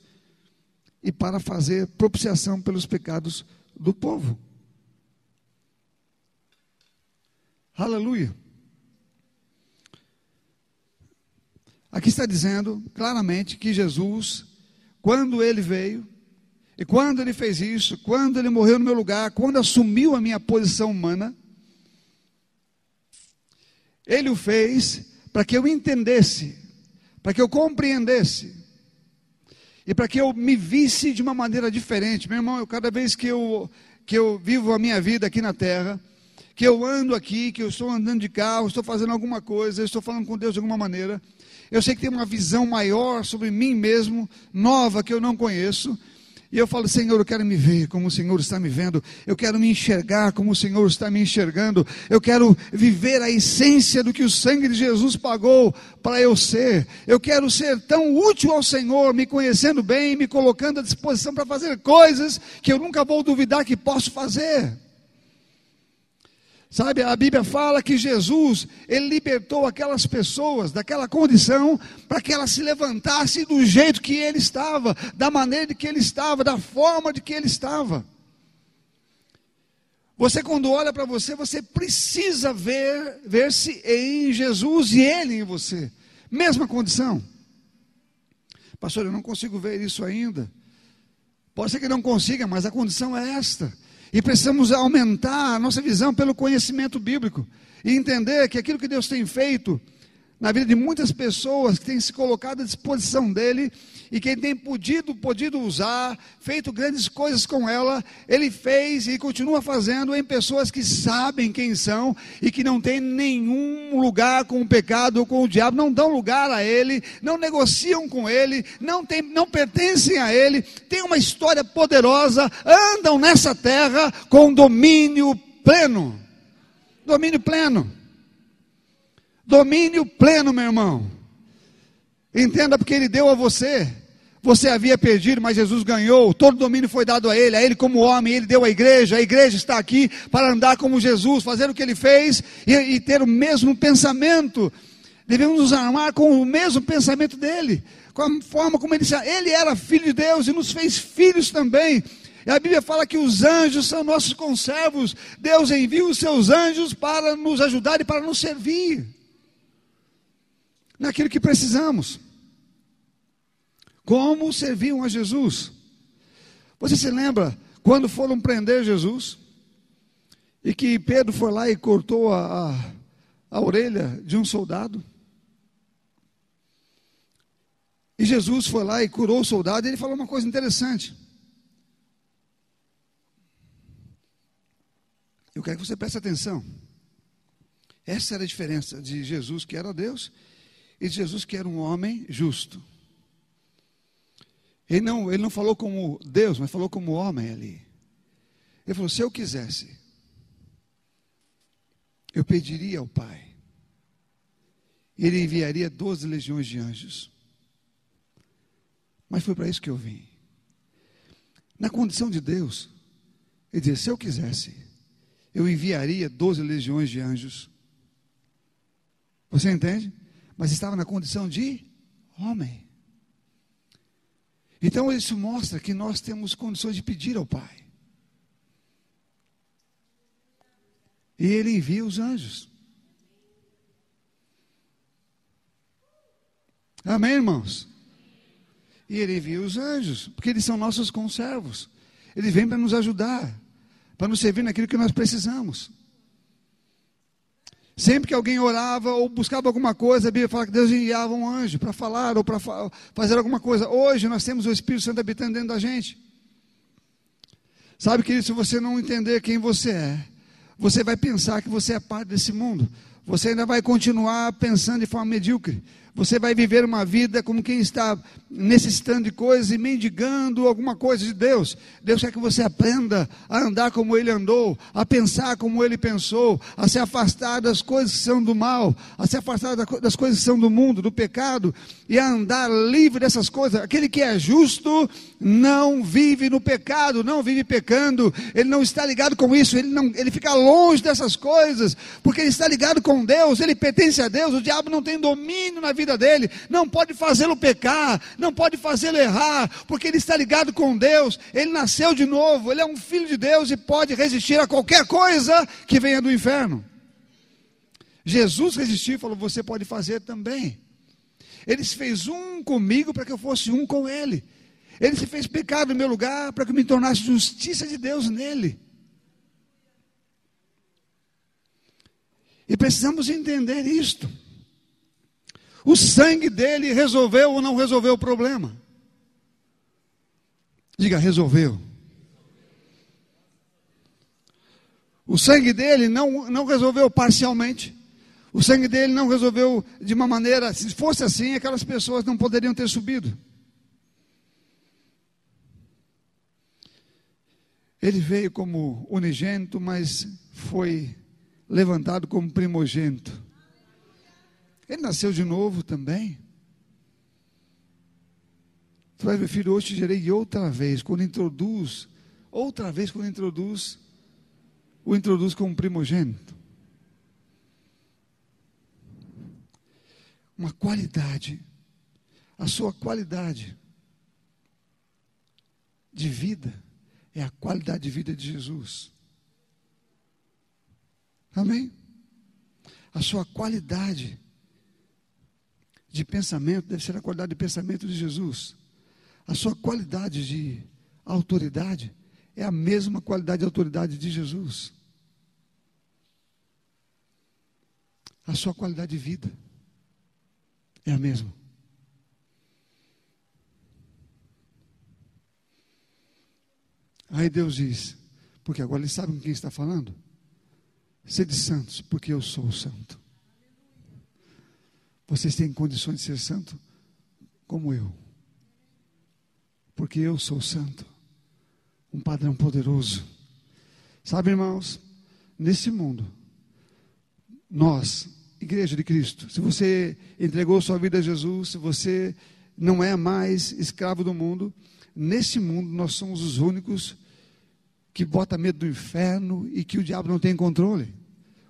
e para fazer propiciação pelos pecados do povo. Aleluia. Aqui está dizendo claramente que Jesus, quando ele veio, e quando ele fez isso, quando ele morreu no meu lugar, quando assumiu a minha posição humana, ele o fez para que eu entendesse, para que eu compreendesse, e para que eu me visse de uma maneira diferente. Meu irmão, eu, cada vez que eu, que eu vivo a minha vida aqui na terra, que eu ando aqui, que eu estou andando de carro, estou fazendo alguma coisa, estou falando com Deus de alguma maneira, eu sei que tem uma visão maior sobre mim mesmo, nova, que eu não conheço, e eu falo, Senhor, eu quero me ver como o Senhor está me vendo. Eu quero me enxergar como o Senhor está me enxergando. Eu quero viver a essência do que o sangue de Jesus pagou para eu ser. Eu quero ser tão útil ao Senhor, me conhecendo bem, me colocando à disposição para fazer coisas que eu nunca vou duvidar que posso fazer. Sabe, a Bíblia fala que Jesus, ele libertou aquelas pessoas daquela condição para que elas se levantassem do jeito que ele estava, da maneira de que ele estava, da forma de que ele estava. Você quando olha para você, você precisa ver ver-se em Jesus e ele em você. Mesma condição. Pastor, eu não consigo ver isso ainda. Pode ser que não consiga, mas a condição é esta. E precisamos aumentar a nossa visão pelo conhecimento bíblico e entender que aquilo que Deus tem feito na vida de muitas pessoas que têm se colocado à disposição dele e que tem podido, podido usar, feito grandes coisas com ela, ele fez e continua fazendo em pessoas que sabem quem são e que não têm nenhum lugar com o pecado ou com o diabo, não dão lugar a ele, não negociam com ele, não, tem, não pertencem a ele, têm uma história poderosa, andam nessa terra com domínio pleno. Domínio pleno. Domínio pleno, meu irmão. Entenda porque ele deu a você você havia perdido, mas Jesus ganhou. Todo domínio foi dado a Ele, a Ele como homem, Ele deu a igreja. A igreja está aqui para andar como Jesus, fazer o que Ele fez e, e ter o mesmo pensamento. Devemos nos armar com o mesmo pensamento dele, com a forma como ele disse. Ele era filho de Deus e nos fez filhos também. E a Bíblia fala que os anjos são nossos conservos. Deus envia os seus anjos para nos ajudar e para nos servir naquilo que precisamos. Como serviam a Jesus? Você se lembra quando foram prender Jesus? E que Pedro foi lá e cortou a, a, a orelha de um soldado? E Jesus foi lá e curou o soldado, e ele falou uma coisa interessante. Eu quero que você preste atenção. Essa era a diferença de Jesus, que era Deus, e Jesus, que era um homem justo. Ele não, ele não falou como Deus, mas falou como homem ali. Ele falou: se eu quisesse, eu pediria ao Pai, e Ele enviaria doze legiões de anjos. Mas foi para isso que eu vim. Na condição de Deus, ele dizia: se eu quisesse, eu enviaria doze legiões de anjos. Você entende? Mas estava na condição de homem. Então isso mostra que nós temos condições de pedir ao Pai. E Ele envia os anjos. Amém, irmãos? E Ele envia os anjos, porque eles são nossos conservos. Ele vem para nos ajudar, para nos servir naquilo que nós precisamos. Sempre que alguém orava ou buscava alguma coisa, a Bíblia fala que Deus enviava um anjo para falar ou para fazer alguma coisa. Hoje nós temos o Espírito Santo habitando dentro da gente. Sabe, querido, se você não entender quem você é, você vai pensar que você é parte desse mundo. Você ainda vai continuar pensando de forma medíocre. Você vai viver uma vida como quem está necessitando de coisas e mendigando alguma coisa de Deus. Deus quer que você aprenda a andar como Ele andou, a pensar como Ele pensou, a se afastar das coisas que são do mal, a se afastar das coisas que são do mundo, do pecado, e a andar livre dessas coisas. Aquele que é justo não vive no pecado, não vive pecando, ele não está ligado com isso, ele, não, ele fica longe dessas coisas, porque ele está ligado com Deus, ele pertence a Deus, o diabo não tem domínio na vida vida dele, não pode fazê-lo pecar, não pode fazê-lo errar, porque ele está ligado com Deus, ele nasceu de novo, ele é um filho de Deus e pode resistir a qualquer coisa que venha do inferno. Jesus resistiu e falou: Você pode fazer também. Ele se fez um comigo para que eu fosse um com ele. Ele se fez pecado no meu lugar para que eu me tornasse justiça de Deus nele. E precisamos entender isto. O sangue dele resolveu ou não resolveu o problema? Diga, resolveu. O sangue dele não, não resolveu parcialmente. O sangue dele não resolveu de uma maneira. Se fosse assim, aquelas pessoas não poderiam ter subido. Ele veio como unigênito, mas foi levantado como primogênito. Ele nasceu de novo também. Tu vai, meu filho, hoje te gerei outra vez. Quando introduz, outra vez, quando introduz, o introduz como primogênito. Uma qualidade, a sua qualidade de vida é a qualidade de vida de Jesus. Amém? A sua qualidade de pensamento deve ser a qualidade de pensamento de Jesus. A sua qualidade de autoridade é a mesma qualidade de autoridade de Jesus. A sua qualidade de vida é a mesma. Aí Deus diz, porque agora eles sabem com quem está falando? Sede santos, porque eu sou santo. Vocês têm condições de ser santo como eu. Porque eu sou santo. Um padrão poderoso. Sabe, irmãos, nesse mundo, nós, Igreja de Cristo, se você entregou sua vida a Jesus, se você não é mais escravo do mundo. Nesse mundo nós somos os únicos que bota medo do inferno e que o diabo não tem controle.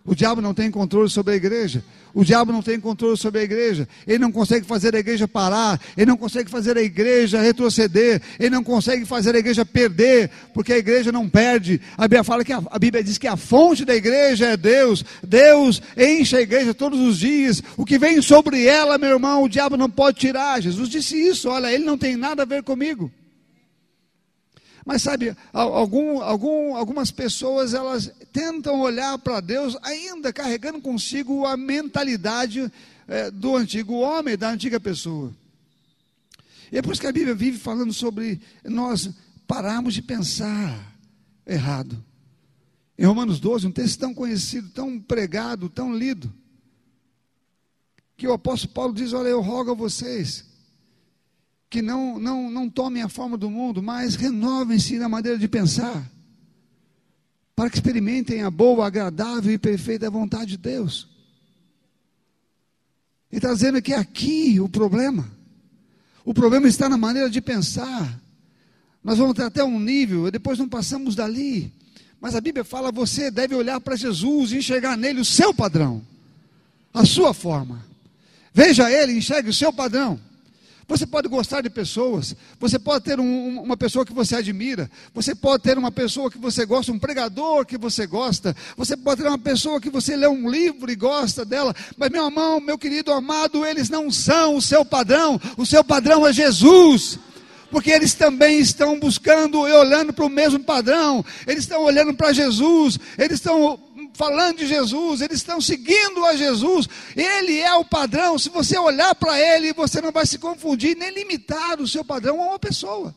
O diabo não tem controle sobre a igreja. O diabo não tem controle sobre a igreja. Ele não consegue fazer a igreja parar. Ele não consegue fazer a igreja retroceder. Ele não consegue fazer a igreja perder, porque a igreja não perde. A Bíblia fala que a, a Bíblia diz que a fonte da igreja é Deus. Deus enche a igreja todos os dias. O que vem sobre ela, meu irmão, o diabo não pode tirar. Jesus disse isso. Olha, ele não tem nada a ver comigo. Mas sabe, algum, algum, algumas pessoas elas tentam olhar para Deus ainda carregando consigo a mentalidade é, do antigo homem, da antiga pessoa. E é por isso que a Bíblia vive falando sobre nós pararmos de pensar errado. Em Romanos 12, um texto tão conhecido, tão pregado, tão lido, que o apóstolo Paulo diz: Olha, eu rogo a vocês que não, não, não tomem a forma do mundo, mas renovem-se na maneira de pensar, para que experimentem a boa, agradável e perfeita vontade de Deus. E está dizendo que é aqui o problema. O problema está na maneira de pensar. Nós vamos até um nível, e depois não passamos dali. Mas a Bíblia fala: você deve olhar para Jesus e enxergar nele o seu padrão, a sua forma. Veja ele, enxergue o seu padrão. Você pode gostar de pessoas, você pode ter um, uma pessoa que você admira, você pode ter uma pessoa que você gosta, um pregador que você gosta, você pode ter uma pessoa que você lê um livro e gosta dela, mas meu irmão, meu querido amado, eles não são o seu padrão, o seu padrão é Jesus porque eles também estão buscando e olhando para o mesmo padrão, eles estão olhando para Jesus, eles estão falando de Jesus, eles estão seguindo a Jesus, Ele é o padrão. Se você olhar para Ele, você não vai se confundir, nem limitar o seu padrão a uma pessoa.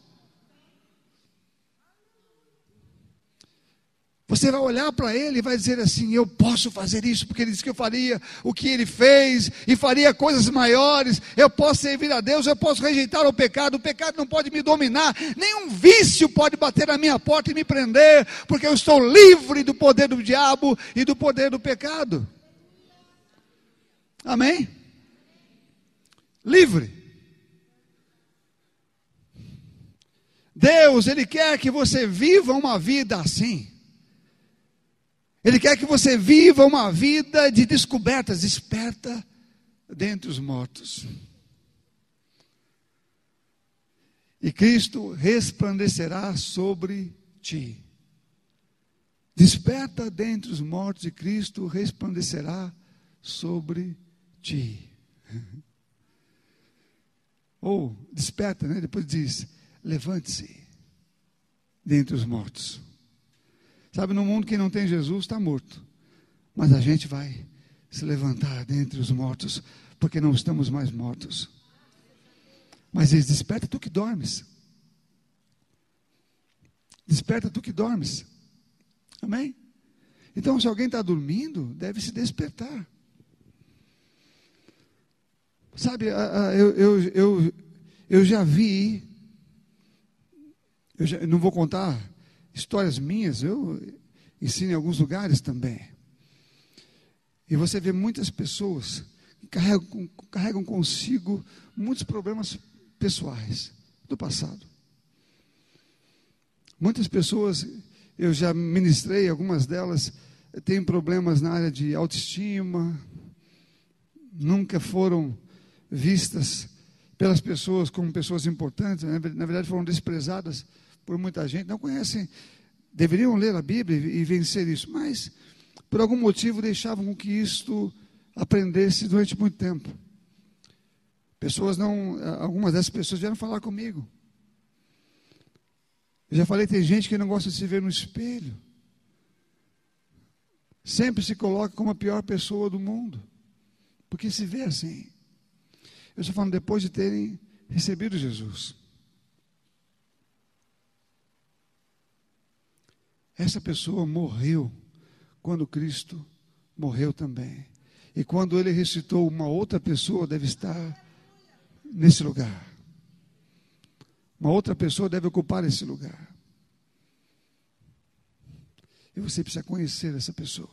Você vai olhar para ele e vai dizer assim: Eu posso fazer isso, porque ele disse que eu faria o que ele fez e faria coisas maiores. Eu posso servir a Deus, eu posso rejeitar o pecado. O pecado não pode me dominar, nenhum vício pode bater na minha porta e me prender, porque eu estou livre do poder do diabo e do poder do pecado. Amém? Livre. Deus, Ele quer que você viva uma vida assim. Ele quer que você viva uma vida de descobertas, desperta dentre os mortos. E Cristo resplandecerá sobre ti. Desperta dentre os mortos e Cristo resplandecerá sobre ti. Ou desperta, né? Depois diz: levante-se dentre os mortos. Sabe, no mundo que não tem Jesus está morto. Mas a gente vai se levantar dentre os mortos, porque não estamos mais mortos. Mas diz: desperta tu que dormes. Desperta tu que dormes. Amém? Então, se alguém está dormindo, deve se despertar. Sabe, eu, eu, eu, eu já vi, eu já, não vou contar histórias minhas, eu ensino em alguns lugares também. E você vê muitas pessoas que carregam, carregam consigo muitos problemas pessoais do passado. Muitas pessoas, eu já ministrei, algumas delas têm problemas na área de autoestima, nunca foram vistas pelas pessoas como pessoas importantes, na verdade foram desprezadas por muita gente, não conhecem, deveriam ler a Bíblia e vencer isso, mas por algum motivo deixavam com que isto aprendesse durante muito tempo. Pessoas não, algumas dessas pessoas vieram falar comigo. Eu já falei, tem gente que não gosta de se ver no espelho. Sempre se coloca como a pior pessoa do mundo. Porque se vê assim. Eu estou falando depois de terem recebido Jesus. Essa pessoa morreu quando Cristo morreu também. E quando ele ressuscitou, uma outra pessoa deve estar nesse lugar. Uma outra pessoa deve ocupar esse lugar. E você precisa conhecer essa pessoa.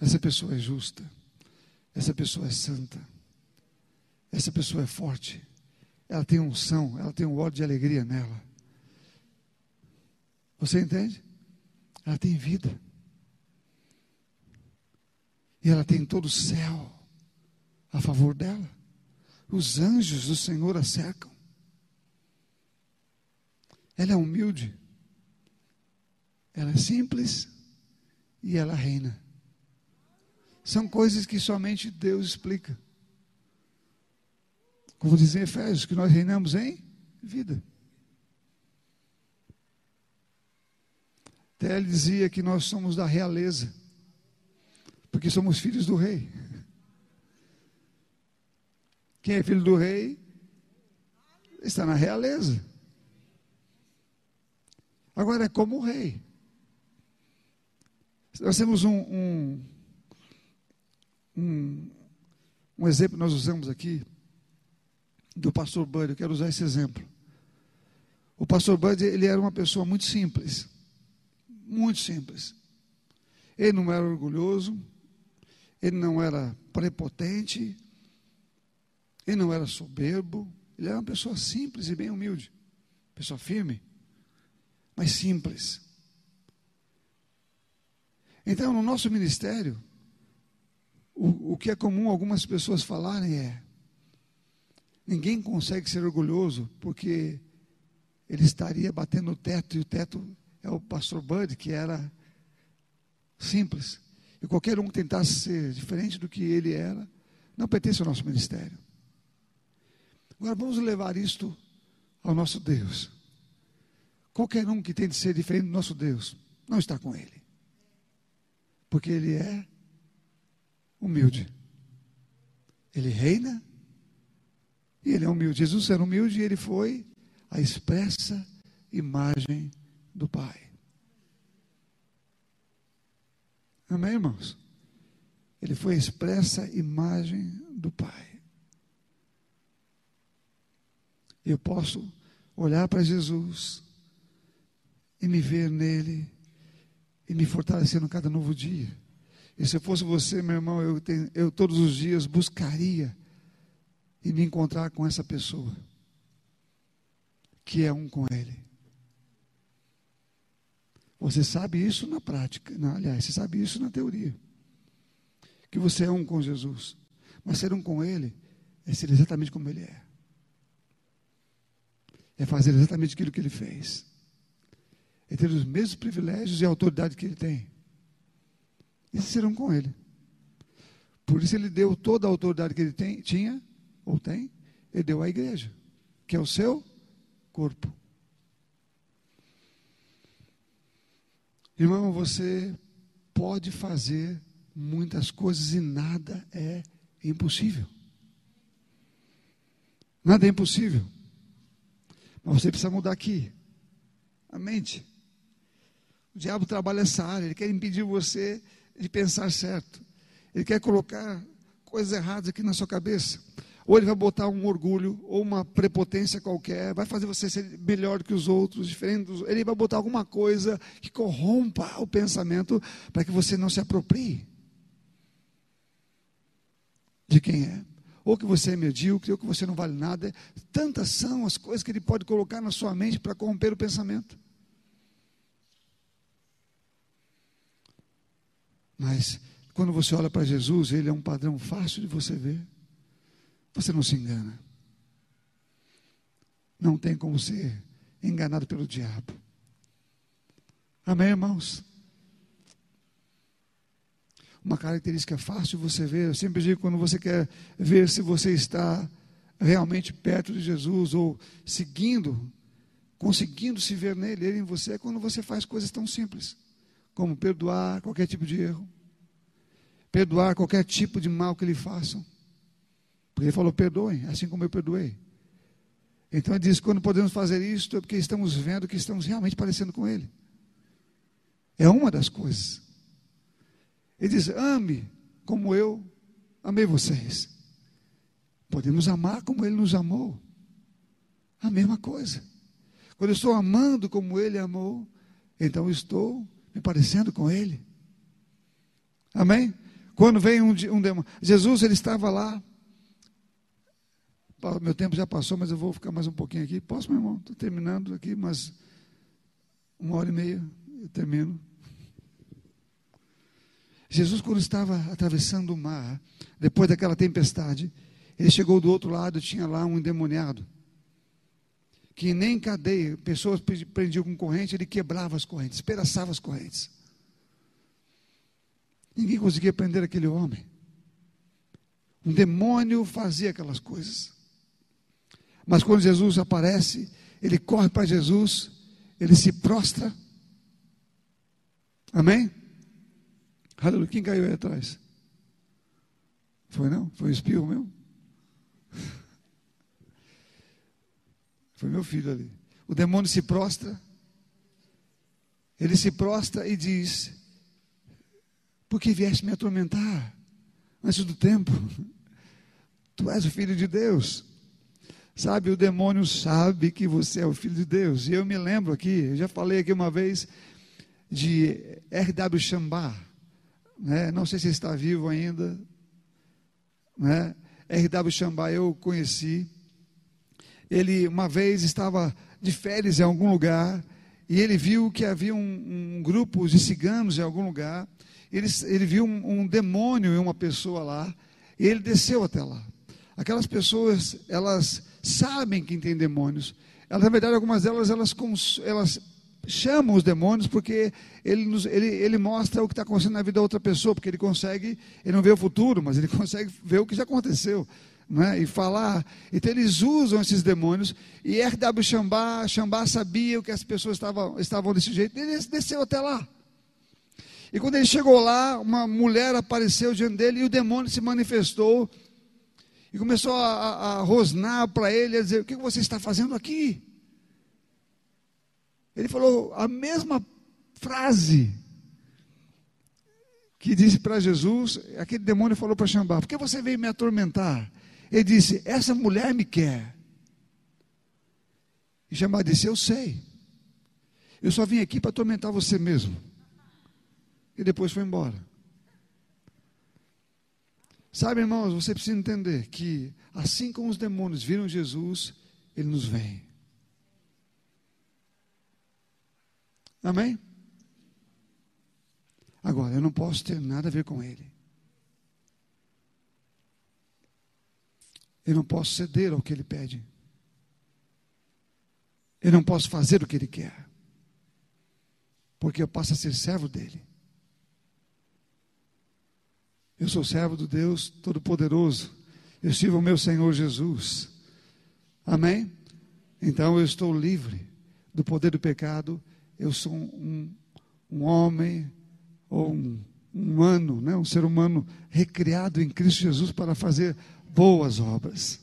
Essa pessoa é justa. Essa pessoa é santa. essa pessoa é forte. Ela tem unção, ela tem um ódio de alegria nela. Você entende? Ela tem vida. E ela tem todo o céu a favor dela. Os anjos do Senhor a cercam. Ela é humilde. Ela é simples e ela reina. São coisas que somente Deus explica. Como diz em Efésios, que nós reinamos em vida. Até ele dizia que nós somos da realeza, porque somos filhos do rei. Quem é filho do rei está na realeza. Agora é como o rei. Nós temos um, um, um, um exemplo que nós usamos aqui do pastor Bud, eu quero usar esse exemplo. O pastor Bud, ele era uma pessoa muito simples, muito simples. Ele não era orgulhoso, ele não era prepotente, ele não era soberbo, ele era uma pessoa simples e bem humilde, pessoa firme, mas simples. Então, no nosso ministério, o, o que é comum algumas pessoas falarem é: ninguém consegue ser orgulhoso porque ele estaria batendo no teto, e o teto é o pastor Bud, que era simples. E qualquer um que tentasse ser diferente do que ele era, não pertence ao nosso ministério. Agora vamos levar isto ao nosso Deus. Qualquer um que tente ser diferente do nosso Deus, não está com ele porque ele é humilde. Ele reina e ele é humilde. Jesus era humilde e ele foi a expressa imagem do Pai. Amém, irmãos? Ele foi expressa imagem do Pai. Eu posso olhar para Jesus e me ver nele e me fortalecendo cada novo dia. E se eu fosse você, meu irmão, eu, tenho, eu todos os dias buscaria e me encontrar com essa pessoa, que é um com Ele. Você sabe isso na prática, na, aliás, você sabe isso na teoria. Que você é um com Jesus. Mas ser um com Ele é ser exatamente como Ele é. É fazer exatamente aquilo que Ele fez é ter os mesmos privilégios e autoridade que ele tem. E serão com ele. Por isso ele deu toda a autoridade que ele tem, tinha, ou tem, ele deu à igreja, que é o seu corpo. Irmão, você pode fazer muitas coisas e nada é impossível. Nada é impossível. Mas você precisa mudar aqui a mente. O diabo trabalha essa área, ele quer impedir você de pensar certo. Ele quer colocar coisas erradas aqui na sua cabeça. Ou ele vai botar um orgulho, ou uma prepotência qualquer, vai fazer você ser melhor que os outros, diferente dos Ele vai botar alguma coisa que corrompa o pensamento para que você não se aproprie de quem é. Ou que você é medíocre, ou que você não vale nada. Tantas são as coisas que ele pode colocar na sua mente para corromper o pensamento. Mas quando você olha para Jesus, ele é um padrão fácil de você ver. Você não se engana. Não tem como ser enganado pelo diabo. Amém, irmãos? Uma característica fácil você ver, eu sempre digo quando você quer ver se você está realmente perto de Jesus ou seguindo, conseguindo se ver nele, ele em você, é quando você faz coisas tão simples como perdoar qualquer tipo de erro, perdoar qualquer tipo de mal que lhe façam. Porque ele falou: perdoem, assim como eu perdoei. Então ele diz: quando podemos fazer isso, é porque estamos vendo que estamos realmente parecendo com ele. É uma das coisas. Ele diz: ame como eu amei vocês. Podemos amar como ele nos amou. A mesma coisa. Quando eu estou amando como ele amou, então estou me parecendo com ele. Amém? Quando vem um, um demônio, Jesus ele estava lá meu tempo já passou, mas eu vou ficar mais um pouquinho aqui. Posso, meu irmão? Estou terminando aqui, mas uma hora e meia eu termino. Jesus, quando estava atravessando o mar, depois daquela tempestade, ele chegou do outro lado, tinha lá um endemoniado. Que nem cadeia, pessoas prendiam com corrente, ele quebrava as correntes, espedaçava as correntes. Ninguém conseguia prender aquele homem. Um demônio fazia aquelas coisas. Mas quando Jesus aparece, ele corre para Jesus, ele se prostra. Amém? Aleluia. Quem caiu aí atrás? Foi não? Foi o espirro meu? Foi meu filho ali. O demônio se prostra. Ele se prostra e diz: Por que vieste me atormentar antes do tempo? Tu és o filho de Deus. Sabe, o demônio sabe que você é o filho de Deus. E eu me lembro aqui, eu já falei aqui uma vez de R.W. Chambá. Né? Não sei se está vivo ainda. Né? R.W. Chambá eu conheci. Ele uma vez estava de férias em algum lugar e ele viu que havia um, um grupo de ciganos em algum lugar. Ele, ele viu um, um demônio em uma pessoa lá e ele desceu até lá. Aquelas pessoas, elas sabem que tem demônios. Elas, na verdade, algumas delas, elas, elas chamam os demônios porque ele, nos, ele, ele mostra o que está acontecendo na vida da outra pessoa, porque ele consegue, ele não vê o futuro, mas ele consegue ver o que já aconteceu. Né, e falar, então eles usam esses demônios, e R.W. Xambá, Xambá sabia que as pessoas estavam, estavam desse jeito, ele desceu até lá. E quando ele chegou lá, uma mulher apareceu diante dele e o demônio se manifestou e começou a, a, rosnar para ele, a dizer: O que você está fazendo aqui? Ele falou a mesma frase que disse para Jesus, aquele demônio falou para Xambá: Por que você veio me atormentar? Ele disse: Essa mulher me quer. E Xambá disse: Eu sei. Eu só vim aqui para atormentar você mesmo. E depois foi embora. Sabe, irmãos, você precisa entender que, assim como os demônios viram Jesus, ele nos vem. Amém? Agora, eu não posso ter nada a ver com ele. Eu não posso ceder ao que ele pede. Eu não posso fazer o que ele quer. Porque eu passo a ser servo dele. Eu sou servo do Deus Todo-Poderoso. Eu sirvo o meu Senhor Jesus. Amém? Então eu estou livre do poder do pecado. Eu sou um, um homem ou um humano, né? um ser humano recriado em Cristo Jesus para fazer boas obras,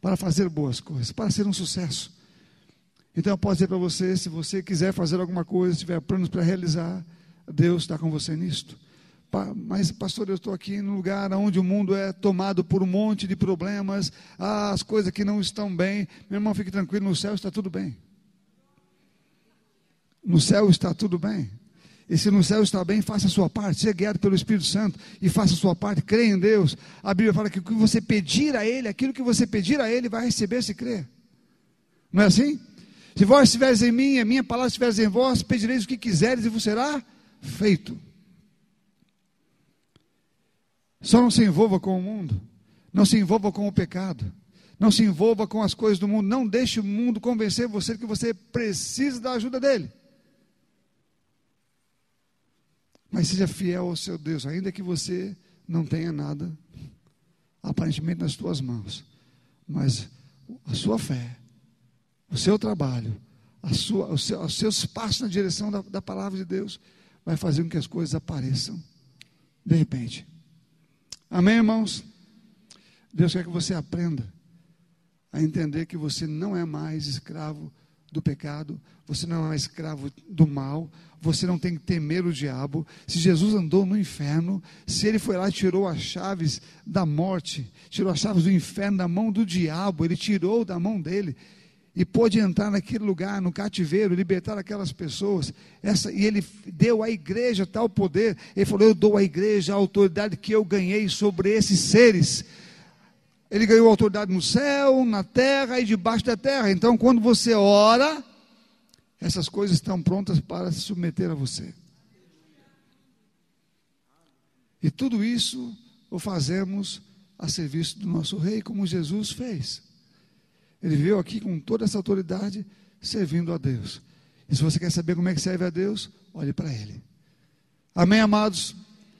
para fazer boas coisas, para ser um sucesso. Então eu posso dizer para você: se você quiser fazer alguma coisa, se tiver planos para realizar, Deus está com você nisto mas pastor, eu estou aqui num lugar onde o mundo é tomado por um monte de problemas, ah, as coisas que não estão bem. Meu irmão, fique tranquilo, no céu está tudo bem. No céu está tudo bem. E se no céu está bem, faça a sua parte, seja guiado pelo Espírito Santo e faça a sua parte, creia em Deus. A Bíblia fala que o que você pedir a Ele, aquilo que você pedir a Ele, vai receber se crer. Não é assim? Se vós estiveres em mim, a minha palavra estiveres em vós, pedireis o que quiseres e vos será feito. Só não se envolva com o mundo. Não se envolva com o pecado. Não se envolva com as coisas do mundo. Não deixe o mundo convencer você que você precisa da ajuda dele. Mas seja fiel ao seu Deus, ainda que você não tenha nada aparentemente nas suas mãos. Mas a sua fé, o seu trabalho, a sua, o seu, os seus passos na direção da, da palavra de Deus vai fazer com que as coisas apareçam de repente. Amém, irmãos? Deus quer que você aprenda a entender que você não é mais escravo do pecado, você não é mais escravo do mal, você não tem que temer o diabo. Se Jesus andou no inferno, se ele foi lá e tirou as chaves da morte, tirou as chaves do inferno da mão do diabo, ele tirou da mão dele e pôde entrar naquele lugar, no cativeiro, libertar aquelas pessoas. Essa, e ele deu à igreja tal poder. Ele falou: Eu dou à igreja a autoridade que eu ganhei sobre esses seres. Ele ganhou autoridade no céu, na terra e debaixo da terra. Então, quando você ora, essas coisas estão prontas para se submeter a você. E tudo isso o fazemos a serviço do nosso rei, como Jesus fez. Ele veio aqui com toda essa autoridade, servindo a Deus. E se você quer saber como é que serve a Deus, olhe para ele. Amém, amados?